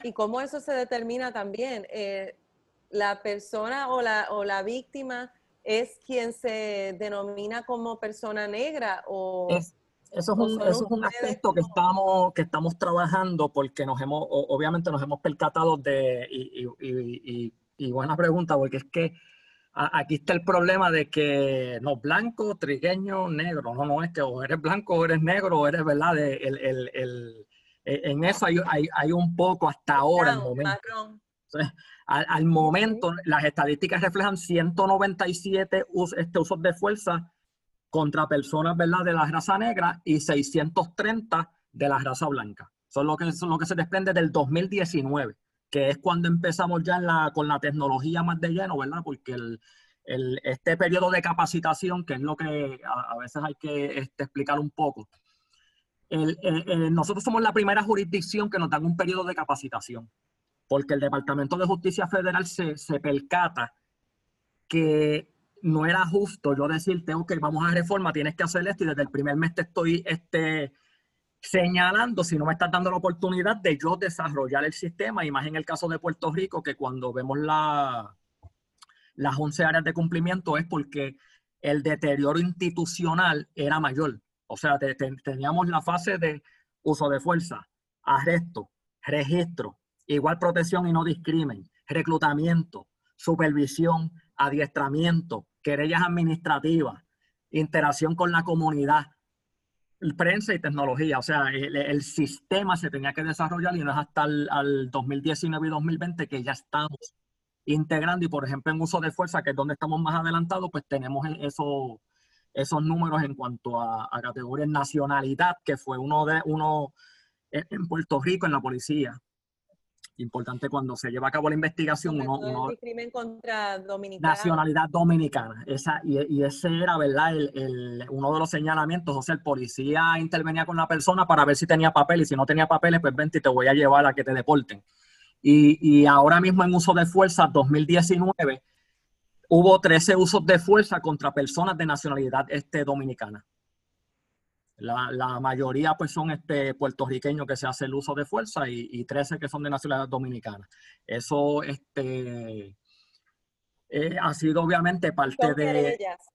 ¿Y cómo eso se determina también? Eh, ¿La persona o la, o la víctima es quien se denomina como persona negra? O, eso es un, eso es un aspecto que estamos, que estamos trabajando porque nos hemos, obviamente nos hemos percatado de, y, y, y, buena pregunta, porque es que aquí está el problema de que no, blanco, trigueño, negro, no, no es que o eres blanco o eres negro o eres, ¿verdad? De, el, el, el, e, en eso hay, hay, hay, un poco hasta ahora, el momento. al, al, momento, las estadísticas reflejan 197 este, usos de fuerza contra personas ¿verdad? de la raza negra y 630 de la raza blanca. Es lo que, es lo que se desprende del 2019, que es cuando empezamos ya con la tecnología más de lleno, ¿verdad? Porque el, este periodo de capacitación, que es lo que a, a veces hay que este, explicar un poco, nosotros somos la primera jurisdicción que nos dan un periodo de capacitación, porque el Departamento de Justicia Federal se, se percata que no era justo yo decirte, ok, vamos a reforma, tienes que hacer esto y desde el primer mes te estoy este, señalando si no me estás dando la oportunidad de yo desarrollar el sistema, y más en el caso de Puerto Rico, que cuando vemos la, las 11 áreas de cumplimiento es porque el deterioro institucional era mayor. O sea, teníamos la fase de uso de fuerza, arresto, registro, igual protección y no discrimen, reclutamiento, supervisión, adiestramiento, querellas administrativas, interacción con la comunidad, prensa y tecnología. O sea, el, sistema se tenía que desarrollar y no es hasta el 2019 y 2020 que ya estamos integrando y, por ejemplo, en uso de fuerza, que es donde estamos más adelantados, pues tenemos eso esos números en cuanto a, a categoría nacionalidad, que fue uno de uno en Puerto Rico en la policía. Importante cuando se lleva a cabo la investigación, uno, uno crimen contra dominicana. nacionalidad dominicana. Esa, y, y, ese era, ¿verdad? El, el, uno de los señalamientos. O sea, el policía intervenía con la persona para ver si tenía papeles. Y si no tenía papeles, pues vente y te voy a llevar a que te deporten. Y, y ahora mismo en uso de fuerza, 2019, hubo 13 usos de fuerza contra personas de nacionalidad este, dominicana. La, la, mayoría pues son este, puertorriqueños que se hace el uso de fuerza y, y 13 que son de nacionalidad dominicana. Eso este, eh, ha sido obviamente parte son de... Querellas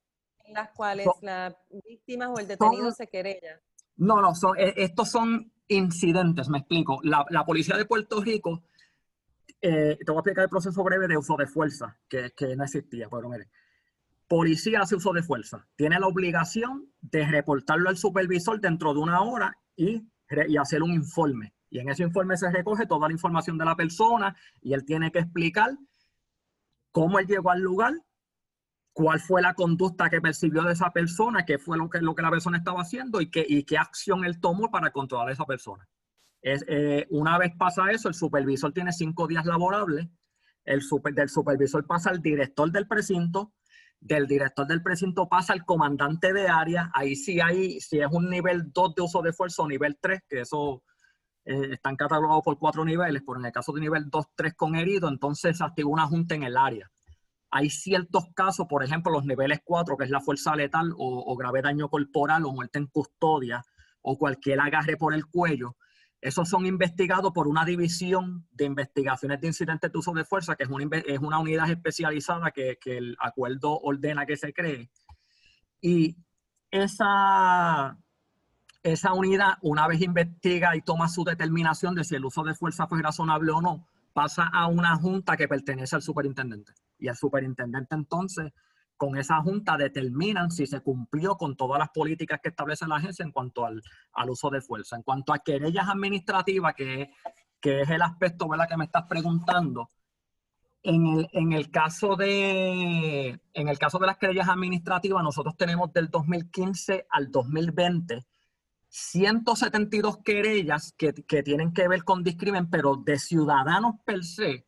en las cuales son, las víctimas o el detenido son, se querella. No, no, son, eh, estos son incidentes, me explico. La, la policía de Puerto Rico eh, te voy a explicar el proceso breve de uso de fuerza, que, que no existía, pero mire. Policía hace uso de fuerza. Tiene la obligación de reportarlo al supervisor dentro de una hora y, hacer un informe. Y en ese informe se recoge toda la información de la persona y él tiene que explicar cómo él llegó al lugar, cuál fue la conducta que percibió de esa persona, qué fue lo que, lo que la persona estaba haciendo y qué, y qué acción él tomó para controlar a esa persona. Eh, una vez pasa eso, el supervisor tiene cinco días laborables, el super, del supervisor pasa al director del precinto, del director del precinto pasa al comandante de área, ahí sí hay, si es un nivel 2 de uso de fuerza o nivel 3, que eso eh, están catalogados por cuatro niveles, pero en el caso de nivel 2, 3 con herido, entonces se activa una junta en el área. Hay ciertos casos, por ejemplo, los niveles 4, que es la fuerza letal o, o grave daño corporal o muerte en custodia o cualquier agarre por el cuello, esos son investigados por una división de investigaciones de incidentes de uso de fuerza, que es una, es una unidad especializada que, que, el acuerdo ordena que se cree. Y esa, esa unidad, una vez investiga y toma su determinación de si el uso de fuerza fue razonable o no, pasa a una junta que pertenece al superintendente. Y el superintendente entonces con esa junta determinan si se cumplió con todas las políticas que establece la agencia en cuanto al, uso de fuerza. En cuanto a querellas administrativas, que, que es el aspecto ¿verdad? que me estás preguntando, en el, caso de, en el caso de las querellas administrativas, nosotros tenemos del 2015 al 2020 172 querellas que, que tienen que ver con discrimen, pero de ciudadanos per se,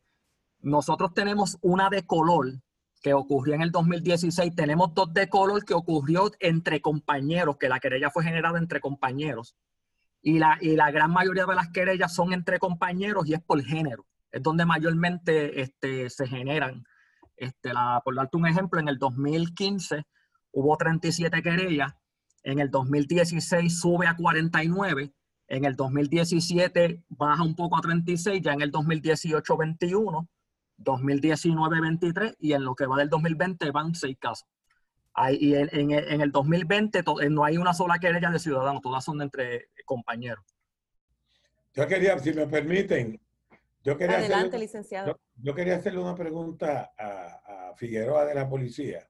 nosotros tenemos una de color que ocurrió en el 2016. Tenemos dos de color que ocurrió entre compañeros, que la querella fue generada entre compañeros. Y la, y la gran mayoría de las querellas son entre compañeros y es por género. Es donde mayormente este, se generan. Este, por darte un ejemplo, en el 2015 hubo 37 querellas, en el 2016 sube a 49, en el 2017 baja un poco a 36, ya en el 2018 21, 2019 23 y en lo que va del 2020 van 6 casos. y en, el 2020 eh, no hay una sola querella de ciudadanos, todas son entre compañeros. Yo quería, si me permiten, yo quería Adelante, hacerle, licenciado. Yo, quería hacerle una pregunta a, a Figueroa de la policía,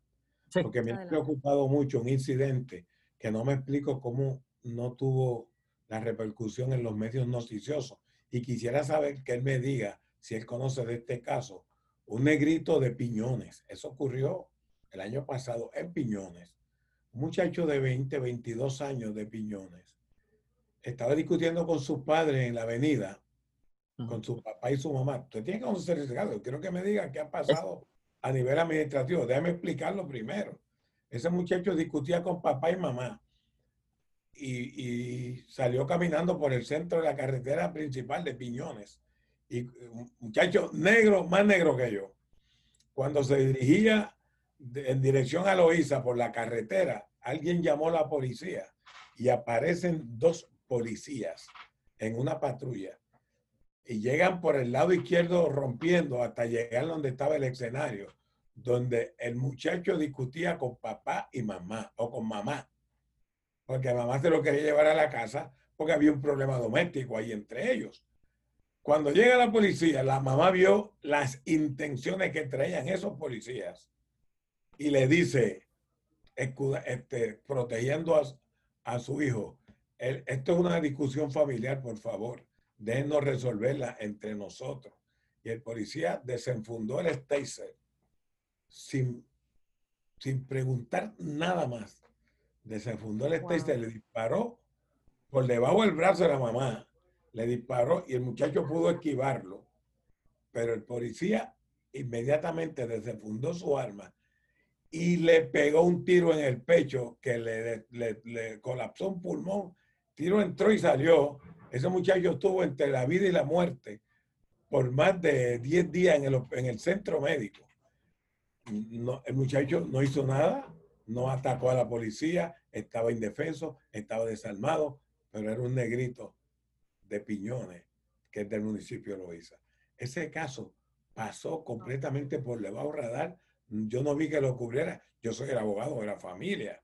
porque me ha preocupado mucho un incidente que no me explico cómo no tuvo la repercusión en los medios noticiosos. Y quisiera saber que él me diga si él conoce de este caso. Un negrito de Piñones. Eso ocurrió el año pasado en Piñones. Un muchacho de 20, 22 años de Piñones. Estaba discutiendo con su padre en la avenida, con su papá y su mamá. Usted tiene que conocer ese caso. Quiero que me diga qué ha pasado a nivel administrativo. Déjame explicarlo primero. Ese muchacho discutía con papá y mamá y, salió caminando por el centro de la carretera principal de Piñones. Y un muchacho negro, más negro que yo. Cuando se dirigía en dirección a Loíza por la carretera, alguien llamó a la policía y aparecen dos policías en una patrulla y llegan por el lado izquierdo rompiendo hasta llegar donde estaba el escenario donde el muchacho discutía con papá y mamá, o con mamá, porque mamá se lo quería llevar a la casa porque había un problema doméstico ahí entre ellos. Cuando llega la policía, la mamá vio las intenciones que traían esos policías y le dice, este, protegiendo a, a su hijo, esto es una discusión familiar, por favor, déjenos resolverla entre nosotros. Y el policía desenfundó el stacer sin, sin preguntar nada más. Desenfundó el wow. le disparó por debajo del brazo de la mamá. Le disparó y el muchacho pudo esquivarlo. Pero el policía inmediatamente desenfundó su arma y le pegó un tiro en el pecho que le, le, colapsó un pulmón. tiro entró y salió. Ese muchacho estuvo entre la vida y la muerte por más de 10 días en el, en el centro médico el muchacho no hizo nada, no atacó a la policía, estaba indefenso, estaba desarmado, pero era un negrito de piñones que es del municipio de Loíza. Ese caso pasó completamente por debajo radar. Yo no vi que lo cubriera. Yo soy el abogado de la familia.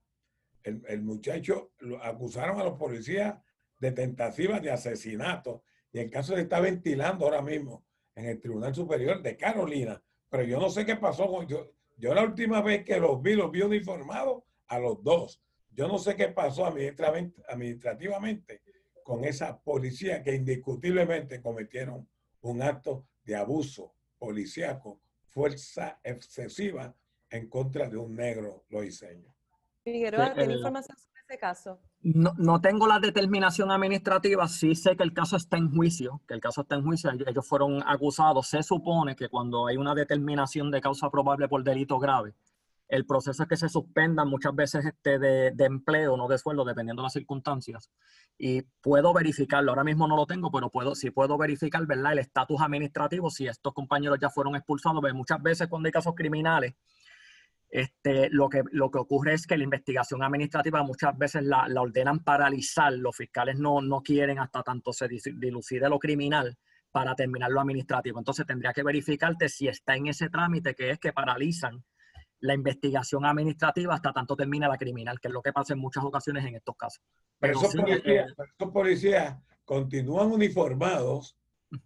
El, el muchacho lo acusaron a los policías de tentativa de asesinato y el caso se está ventilando ahora mismo en el Tribunal Superior de Carolina. Pero yo no sé qué pasó yo. Yo la última vez que los vi, los vi uniformados a los dos. Yo no sé qué pasó administrativamente con esa policía que indiscutiblemente cometieron un acto de abuso policíaco, fuerza excesiva en contra de un negro loiseño. Figueroa, ¿tiene información sobre ese caso? No, no, tengo la determinación administrativa, sí sé que el caso está en juicio, que el caso está en juicio, ellos fueron acusados. Se supone que cuando hay una determinación de causa probable por delito grave, el proceso es que se suspendan muchas veces este de, de, empleo, no de sueldo, dependiendo de las circunstancias. Y puedo verificarlo, ahora mismo no lo tengo, pero puedo, sí puedo verificar, ¿verdad? El estatus administrativo, si estos compañeros ya fueron expulsados, muchas veces cuando hay casos criminales, este, lo, que, lo que ocurre es que la investigación administrativa muchas veces la, la ordenan paralizar, los fiscales no, no quieren hasta tanto se dilucide lo criminal para terminar lo administrativo. Entonces tendría que verificarte si está en ese trámite que es que paralizan la investigación administrativa hasta tanto termina la criminal, que es lo que pasa en muchas ocasiones en estos casos. Pero, esos, policías, esos, policías, continúan uniformados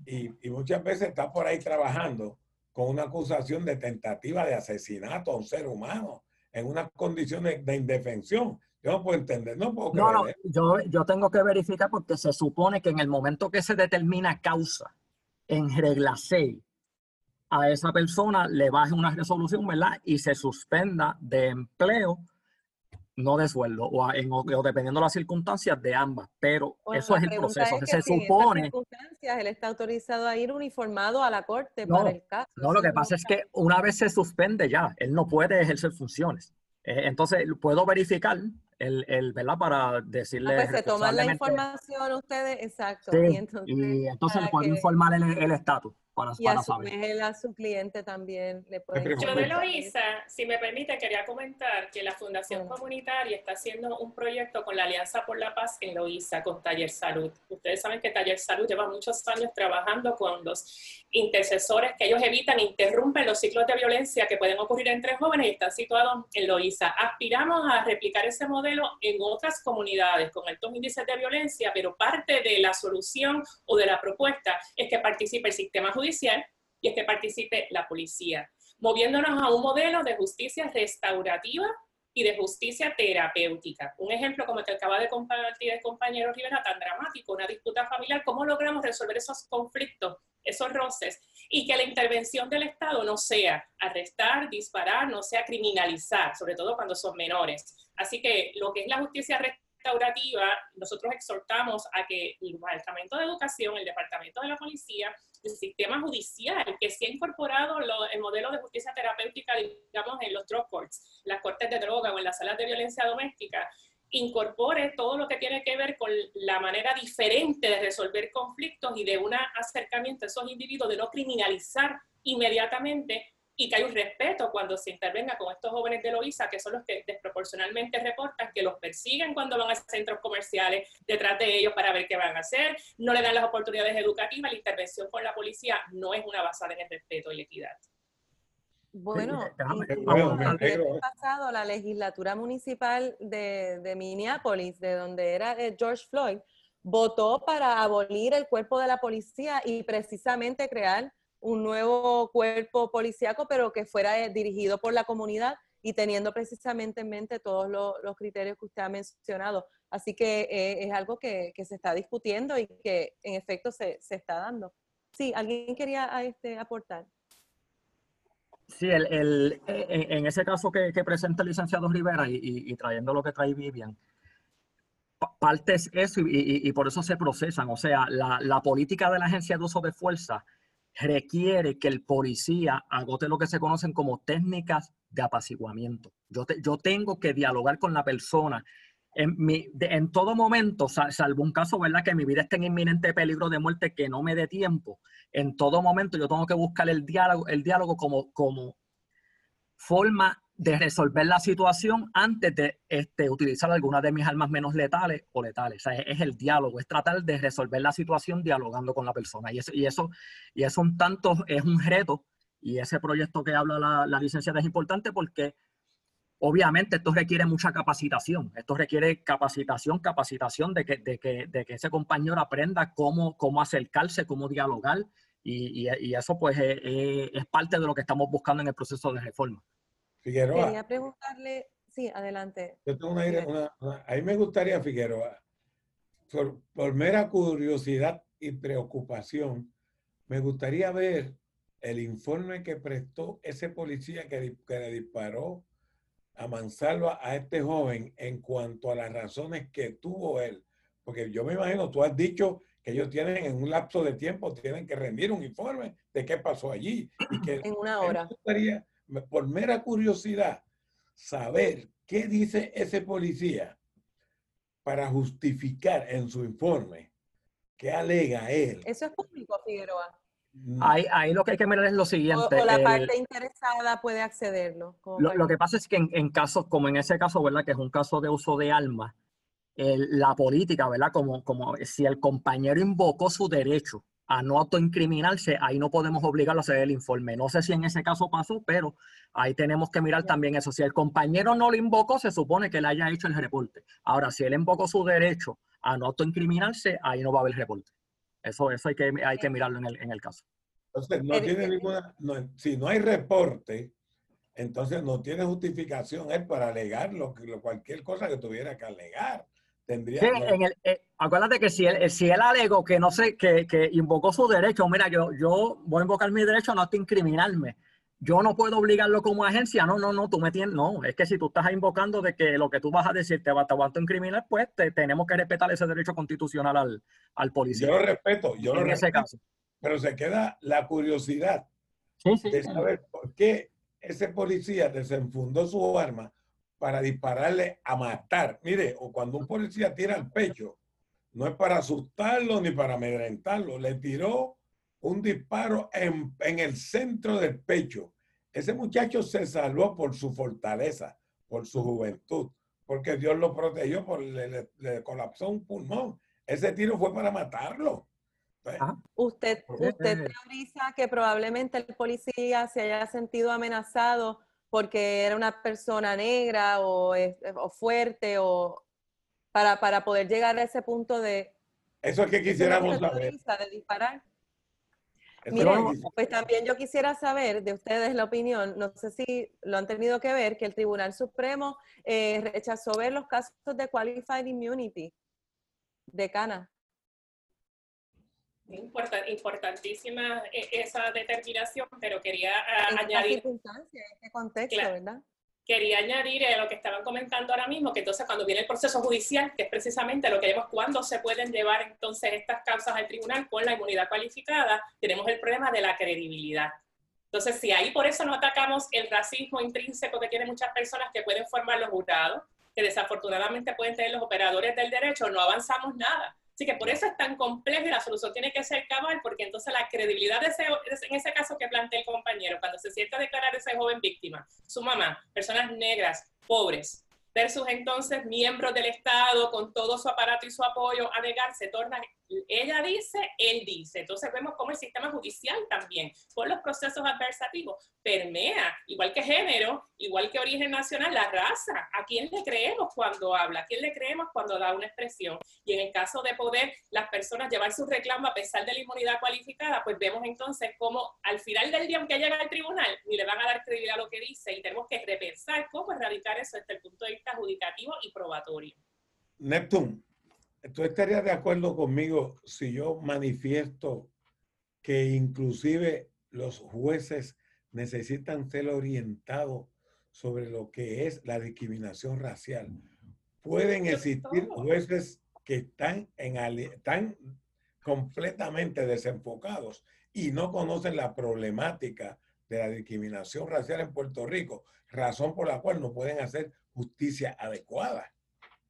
y, y muchas veces están por ahí trabajando con una acusación de tentativa de asesinato a un ser humano en unas condiciones de indefensión. Yo no puedo entender, no puedo creer. No, no, yo, yo tengo que verificar porque se supone que en el momento que se determina causa en regla 6, a esa persona le baje una resolución, ¿verdad? Y se suspenda de empleo no de sueldo, o, en, o, dependiendo de las circunstancias de ambas, pero eso es el proceso. se supone. circunstancias él está autorizado a ir uniformado a la corte para el caso. No, lo que pasa es que una vez se suspende ya, él no puede ejercer funciones. Eh, entonces, puedo verificar el, el, ¿verdad? Para decirle. Ah, pues se toman la información ustedes, exacto. Sí, y entonces, y entonces le puedo informar el estatus para, y a su, a su cliente también le puede Yo de Loisa, si me permite, quería comentar que la Fundación Comunitaria está haciendo un proyecto con la Alianza por la Paz en Loisa con Taller Salud. Ustedes saben que Taller Salud lleva muchos años trabajando con los intercesores que ellos evitan, interrumpen los ciclos de violencia que pueden ocurrir entre jóvenes y están situados en Loisa. Aspiramos a replicar ese modelo en otras comunidades con altos índices de violencia, pero parte de la solución o de la propuesta es que participe el sistema judicial y es que participe la policía, moviéndonos a un modelo de justicia restaurativa y de justicia terapéutica. Un ejemplo como el que acaba de compartir el compañero Rivera, tan dramático, una disputa familiar, ¿cómo logramos resolver esos conflictos, esos roces? Y que la intervención del Estado no sea arrestar, disparar, no sea criminalizar, sobre todo cuando son menores. Así que lo que es la justicia restaurativa, nosotros exhortamos a que el Departamento de Educación, el Departamento de la Policía, el sistema judicial, que se ha incorporado el modelo de justicia terapéutica, digamos, en los drug courts, las cortes de droga o en las salas de violencia doméstica, incorpore todo lo que tiene que ver con la manera diferente de resolver conflictos y de un acercamiento a esos individuos, de no criminalizar inmediatamente y que hay un respeto cuando se intervenga con estos jóvenes de Loíza, que son los que desproporcionalmente reportan que los persiguen cuando van a centros comerciales detrás de ellos para ver qué van a hacer, no le dan las oportunidades educativas, la intervención con la policía no es una basada en el respeto y la equidad. Bueno, el pasado la legislatura municipal de, de Minneapolis, de donde era eh, George Floyd, votó para abolir el cuerpo de la policía y precisamente crear un nuevo cuerpo policíaco, pero que fuera eh, dirigido por la comunidad y teniendo precisamente en mente todos los, criterios que usted ha mencionado. Así que eh, es algo que, se está discutiendo y que en efecto se, está dando. Sí, ¿alguien quería a este, aportar? Sí, el, en, ese caso que, presenta el licenciado Rivera y, trayendo lo que trae Vivian, parte es eso y, por eso se procesan. O sea, la, la política de la agencia de uso de fuerza requiere que el policía agote lo que se conocen como técnicas de apaciguamiento. Yo, yo tengo que dialogar con la persona en, mi, en todo momento, salvo un caso, ¿verdad? Que mi vida esté en inminente peligro de muerte, que no me dé tiempo. En todo momento yo tengo que buscar el diálogo, el diálogo como, como forma de resolver la situación antes de este, utilizar alguna de mis armas menos letales o letales. O sea, es, el diálogo, es tratar de resolver la situación dialogando con la persona. Y eso, y eso, y eso un tanto es un reto. Y ese proyecto que habla la, la licenciada es importante porque obviamente esto requiere mucha capacitación. Esto requiere capacitación, capacitación de que, de que, de que ese compañero aprenda cómo, cómo acercarse, cómo dialogar. Y, y, eso pues es parte de lo que estamos buscando en el proceso de reforma. Figueroa. Quería preguntarle, sí, adelante. Yo tengo una, ahí me gustaría, Figueroa, por, mera curiosidad y preocupación, me gustaría ver el informe que prestó ese policía que, que le disparó a Mansalva a este joven en cuanto a las razones que tuvo él. Porque yo me imagino, tú has dicho que ellos tienen en un lapso de tiempo, tienen que rendir un informe de qué pasó allí. Y que en una hora. Me gustaría por mera curiosidad, saber qué dice ese policía para justificar en su informe qué alega él. Eso es público, Figueroa. Mm. Ahí, lo que hay que mirar es lo siguiente. O, la parte interesada puede accederlo. Lo, que pasa es que en, casos, como en ese caso, ¿verdad? Que es un caso de uso de armas, la política, ¿verdad? Como, como si el compañero invocó su derecho a no autoincriminarse, ahí no podemos obligarlo a hacer el informe. No sé si en ese caso pasó, pero ahí tenemos que mirar también eso. Si el compañero no lo invocó, se supone que le haya hecho el reporte. Ahora, si él invocó su derecho a no autoincriminarse, ahí no va a haber reporte. Eso, eso hay, que, hay que mirarlo en el, en el caso. Entonces, no tiene ninguna, si no hay reporte, entonces no tiene justificación él para alegar lo, cualquier cosa que tuviera que alegar. Tendría, en el, eh, acuérdate que si él, si él alegó que no sé, que, que, invocó su derecho, mira, yo, yo voy a invocar mi derecho a no incriminarme. Yo no puedo obligarlo como agencia, no, no, no, tú me tienes, no, es que si tú estás invocando de que lo que tú vas a decir te va, te a incriminar, pues tenemos que respetar ese derecho constitucional al, al policía. Yo lo respeto, yo lo respeto, caso. pero se queda la curiosidad de saber por qué ese policía desenfundó su arma para dispararle a matar. Mire, o cuando un policía tira al pecho, no es para asustarlo ni para amedrentarlo, le tiró un disparo en, en el centro del pecho. Ese muchacho se salvó por su fortaleza, por su juventud, porque Dios lo protegió, por, le, le colapsó un pulmón. Ese tiro fue para matarlo. Ah. Usted, usted teoriza que probablemente el policía se haya sentido amenazado porque era una persona negra o, o fuerte o para, para, poder llegar a ese punto de... Eso es que quisiéramos saber. De disparar. Miren, pues también yo quisiera saber de ustedes la opinión, no sé si lo han tenido que ver, que el Tribunal Supremo eh, rechazó ver los casos de Qualified Immunity de Cana importantísima eh, esa determinación, pero quería uh, añadir... en este contexto, ¿verdad? Quería añadir eh, lo que estaban comentando ahora mismo, que entonces cuando viene el proceso judicial, que es precisamente lo que vemos cuando se pueden llevar entonces estas causas al tribunal con la inmunidad cualificada, tenemos el problema de la credibilidad. Entonces, si ahí por eso no atacamos el racismo intrínseco que tienen muchas personas que pueden formar los jurados, que desafortunadamente pueden tener los operadores del derecho, no avanzamos nada. Así que por eso es tan complejo y la solución tiene que ser cabal, porque entonces la credibilidad de ese, en ese caso que plantea el compañero, cuando se siente a declarar ese joven víctima, su mamá, personas negras, pobres, versus entonces miembros del Estado con todo su aparato y su apoyo a negar, se torna ella dice, él dice. Entonces vemos cómo el sistema judicial también, por los procesos adversativos, permea, igual que género, igual que origen nacional, la raza. ¿A quién le creemos cuando habla? ¿A quién le creemos cuando da una expresión? Y en el caso de poder las personas llevar su reclamo a pesar de la inmunidad cualificada, pues vemos entonces cómo al final del día, aunque llega al tribunal, ni le van a dar credibilidad a lo que dice y tenemos que repensar cómo erradicar eso desde el punto de vista adjudicativo y probatorio. Neptune, ¿Tú estarías de acuerdo conmigo si yo manifiesto que inclusive los jueces necesitan ser orientados sobre lo que es la discriminación racial? Pueden existir jueces que están, en, están completamente desenfocados y no conocen la problemática de la discriminación racial en Puerto Rico, razón por la cual no pueden hacer justicia adecuada.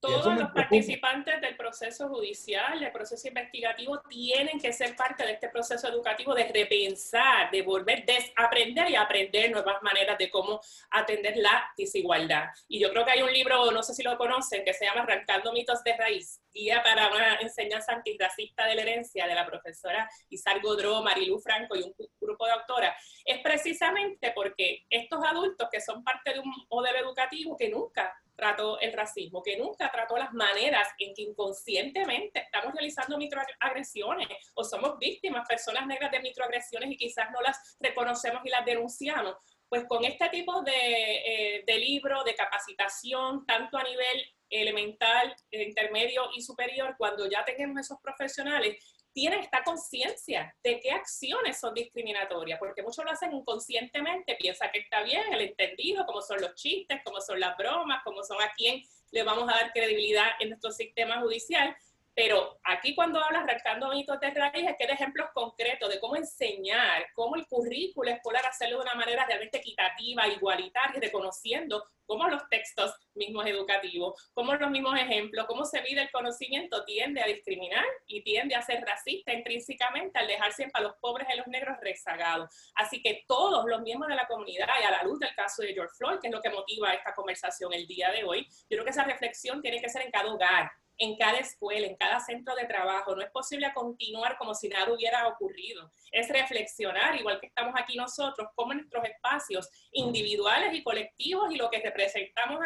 Todos los participantes del proceso judicial, del proceso investigativo, tienen que ser parte de este proceso educativo de repensar, de volver, desaprender y aprender nuevas maneras de cómo atender la desigualdad. Y yo creo que hay un libro, no sé si lo conocen, que se llama Arrancando mitos de raíz, guía para una enseñanza antirracista de la herencia de la profesora Isar Godró, Marilu Franco y un grupo de autoras. Es precisamente porque estos adultos que son parte de un modelo educativo que nunca trató el racismo, que nunca trató las maneras en que inconscientemente estamos realizando microagresiones o somos víctimas, personas negras de microagresiones y quizás no las reconocemos y las denunciamos. Pues con este tipo de, eh, de libro, de capacitación, tanto a nivel elemental, intermedio y superior, cuando ya tenemos esos profesionales, tienen esta conciencia de qué acciones son discriminatorias, porque muchos lo hacen inconscientemente, piensa que está bien el entendido, como son los chistes, como son las bromas, como son a quién le vamos a dar credibilidad en nuestro sistema judicial, pero aquí cuando hablas rectando mitos de raíz es que hay ejemplos concretos de cómo enseñar, cómo el currículo escolar hacerlo de una manera realmente equitativa, igualitaria, reconociendo cómo los textos mismos educativos, cómo los mismos ejemplos, cómo se vive el conocimiento tiende a discriminar y tiende a ser racista intrínsecamente al dejar siempre a los pobres y a los negros rezagados. Así que todos los miembros de la comunidad y a la luz del caso de George Floyd, que es lo que motiva esta conversación el día de hoy, yo creo que esa reflexión tiene que ser en cada hogar, en cada escuela, en cada centro de trabajo. No es posible continuar como si nada hubiera ocurrido. Es reflexionar, igual que estamos aquí nosotros, cómo nuestros espacios individuales y colectivos y lo que representamos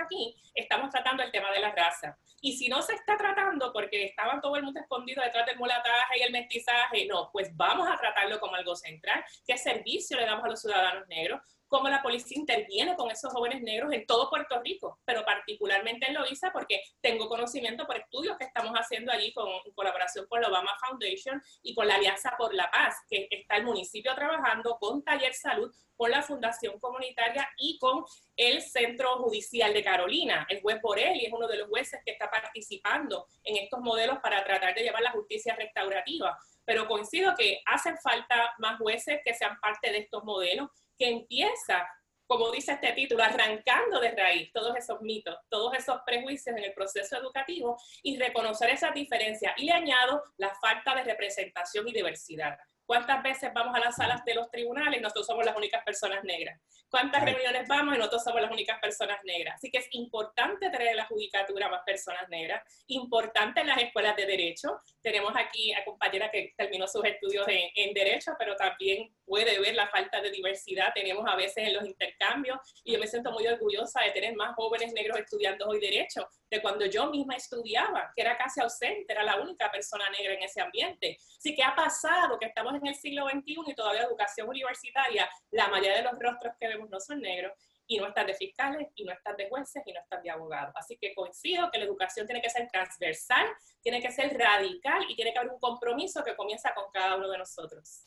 aquí, estamos tratando el tema de la raza. Y si no se está tratando porque estaba todo el mundo escondido detrás del mulataje y el mestizaje, no, pues vamos a tratarlo como algo central. ¿Qué servicio le damos a los ciudadanos negros? Cómo la policía interviene con esos jóvenes negros en todo Puerto Rico, pero particularmente en Loíza porque tengo conocimiento por estudios que estamos haciendo allí con, en colaboración con la Obama Foundation y con la Alianza por la Paz, que está el municipio trabajando con Taller Salud, con la Fundación Comunitaria y con el Centro Judicial de Carolina. El juez Borelli es uno de los jueces que está participando en estos modelos para tratar de llevar la justicia restaurativa. Pero coincido que hacen falta más jueces que sean parte de estos modelos que empieza como dice este título, arrancando de raíz todos esos mitos, todos esos prejuicios en el proceso educativo y reconocer esas diferencias. Y le añado la falta de representación y diversidad. ¿Cuántas veces vamos a las salas de los tribunales y nosotros somos las únicas personas negras? ¿Cuántas reuniones vamos y nosotros somos las únicas personas negras? Así que es importante traer a la judicatura más personas negras, importante en las escuelas de derecho. Tenemos aquí a compañera que terminó sus estudios en, en derecho, pero también puede ver la falta de diversidad. Tenemos a veces en los intercambios y yo me siento muy orgullosa de tener más jóvenes negros estudiando hoy derecho de cuando yo misma estudiaba, que era casi ausente, era la única persona negra en ese ambiente. Así que ha pasado que estamos en el siglo XXI y todavía educación universitaria, la mayoría de los rostros que vemos no son negros y no están de fiscales y no están de jueces y no están de abogados. Así que coincido que la educación tiene que ser transversal, tiene que ser radical y tiene que haber un compromiso que comienza con cada uno de nosotros.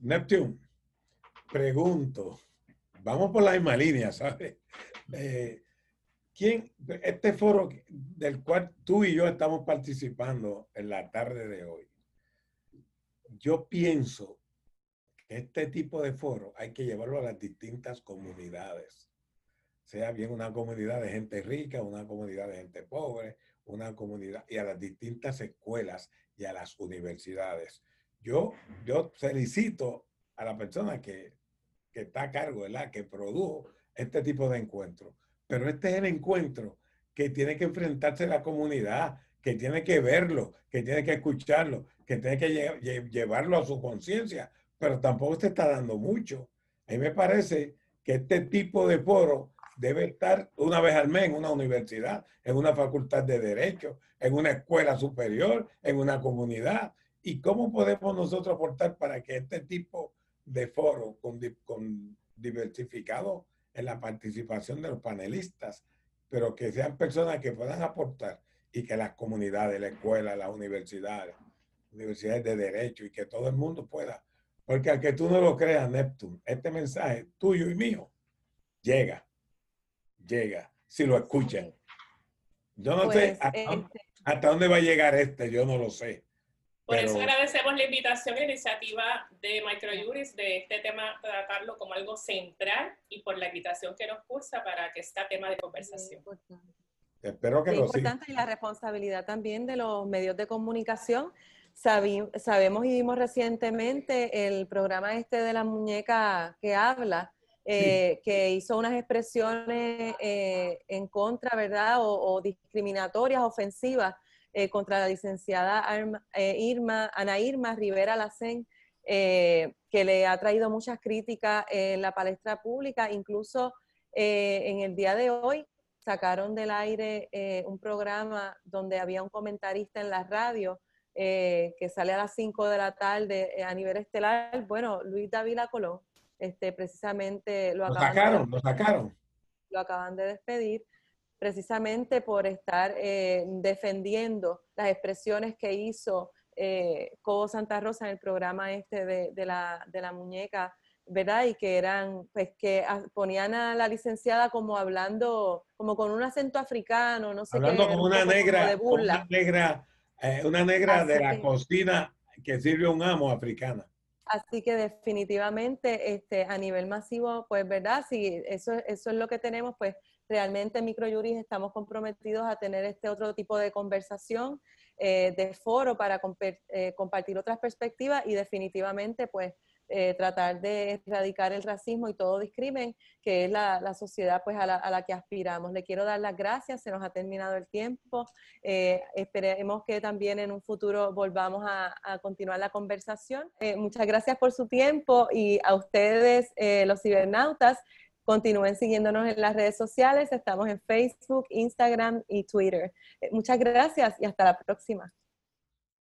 Neptune, pregunto, vamos por la misma línea, ¿sabes? Eh, ¿Quién, este foro del cual tú y yo estamos participando en la tarde de hoy, yo pienso que este tipo de foro hay que llevarlo a las distintas comunidades, sea bien una comunidad de gente rica, una comunidad de gente pobre, una comunidad y a las distintas escuelas y a las universidades. Yo, yo felicito a la persona que, que está a cargo, ¿verdad? que produjo este tipo de encuentro pero este es el encuentro que tiene que enfrentarse la comunidad, que tiene que verlo, que tiene que escucharlo, que tiene que llevarlo a su conciencia, pero tampoco se está dando mucho. A mí me parece que este tipo de foro debe estar una vez al mes en una universidad, en una facultad de derecho, en una escuela superior, en una comunidad. ¿Y cómo podemos nosotros aportar para que este tipo de foro con, con diversificado en la participación de los panelistas, pero que sean personas que puedan aportar y que las comunidades, la escuela, las universidades, universidades de derecho y que todo el mundo pueda. Porque al que tú no lo creas, Neptune, este mensaje tuyo y mío llega, llega, si lo escuchan. Yo no sé pues, este hasta, dónde va a llegar este, yo no lo sé. Por eso agradecemos la invitación y la iniciativa de Microjuris de este tema, tratarlo como algo central y por la invitación que nos cursa para que este tema de conversación. Espero que es importante y la responsabilidad también de los medios de comunicación. sabemos y vimos recientemente el programa este de la muñeca que habla, eh, que hizo unas expresiones eh, en contra, ¿verdad? O, o discriminatorias, ofensivas eh, contra la licenciada eh, Irma, Ana Irma Rivera Lacén, eh, que le ha traído muchas críticas en la palestra pública. Incluso en el día de hoy sacaron del aire un programa donde había un comentarista en la radio que sale a las 5 de la tarde a nivel estelar. Bueno, Luis Davila Colón, este, precisamente lo, lo sacaron, lo sacaron. Lo acaban de despedir precisamente por estar eh, defendiendo las expresiones que hizo eh, Cobo Santa Rosa en el programa este de, la, de, la, muñeca, ¿verdad? Y que eran, pues que ponían a la licenciada como hablando, como con un acento africano, no sé hablando como una negra, una negra, eh, una negra de la cocina que sirve un amo africana. Así que definitivamente este, a nivel masivo, pues verdad, si eso, eso es lo que tenemos, pues realmente en Microjuris estamos comprometidos a tener este otro tipo de conversación, eh, de foro para eh, compartir otras perspectivas y definitivamente pues eh, tratar de erradicar el racismo y todo discrimen, que es la, sociedad pues a la, que aspiramos. Le quiero dar las gracias, se nos ha terminado el tiempo. esperemos que también en un futuro volvamos a, a continuar la conversación. muchas gracias por su tiempo y a ustedes, los cibernautas. Continúen siguiéndonos en las redes sociales. Estamos en Facebook, Instagram y Twitter. Eh, muchas gracias y hasta la próxima.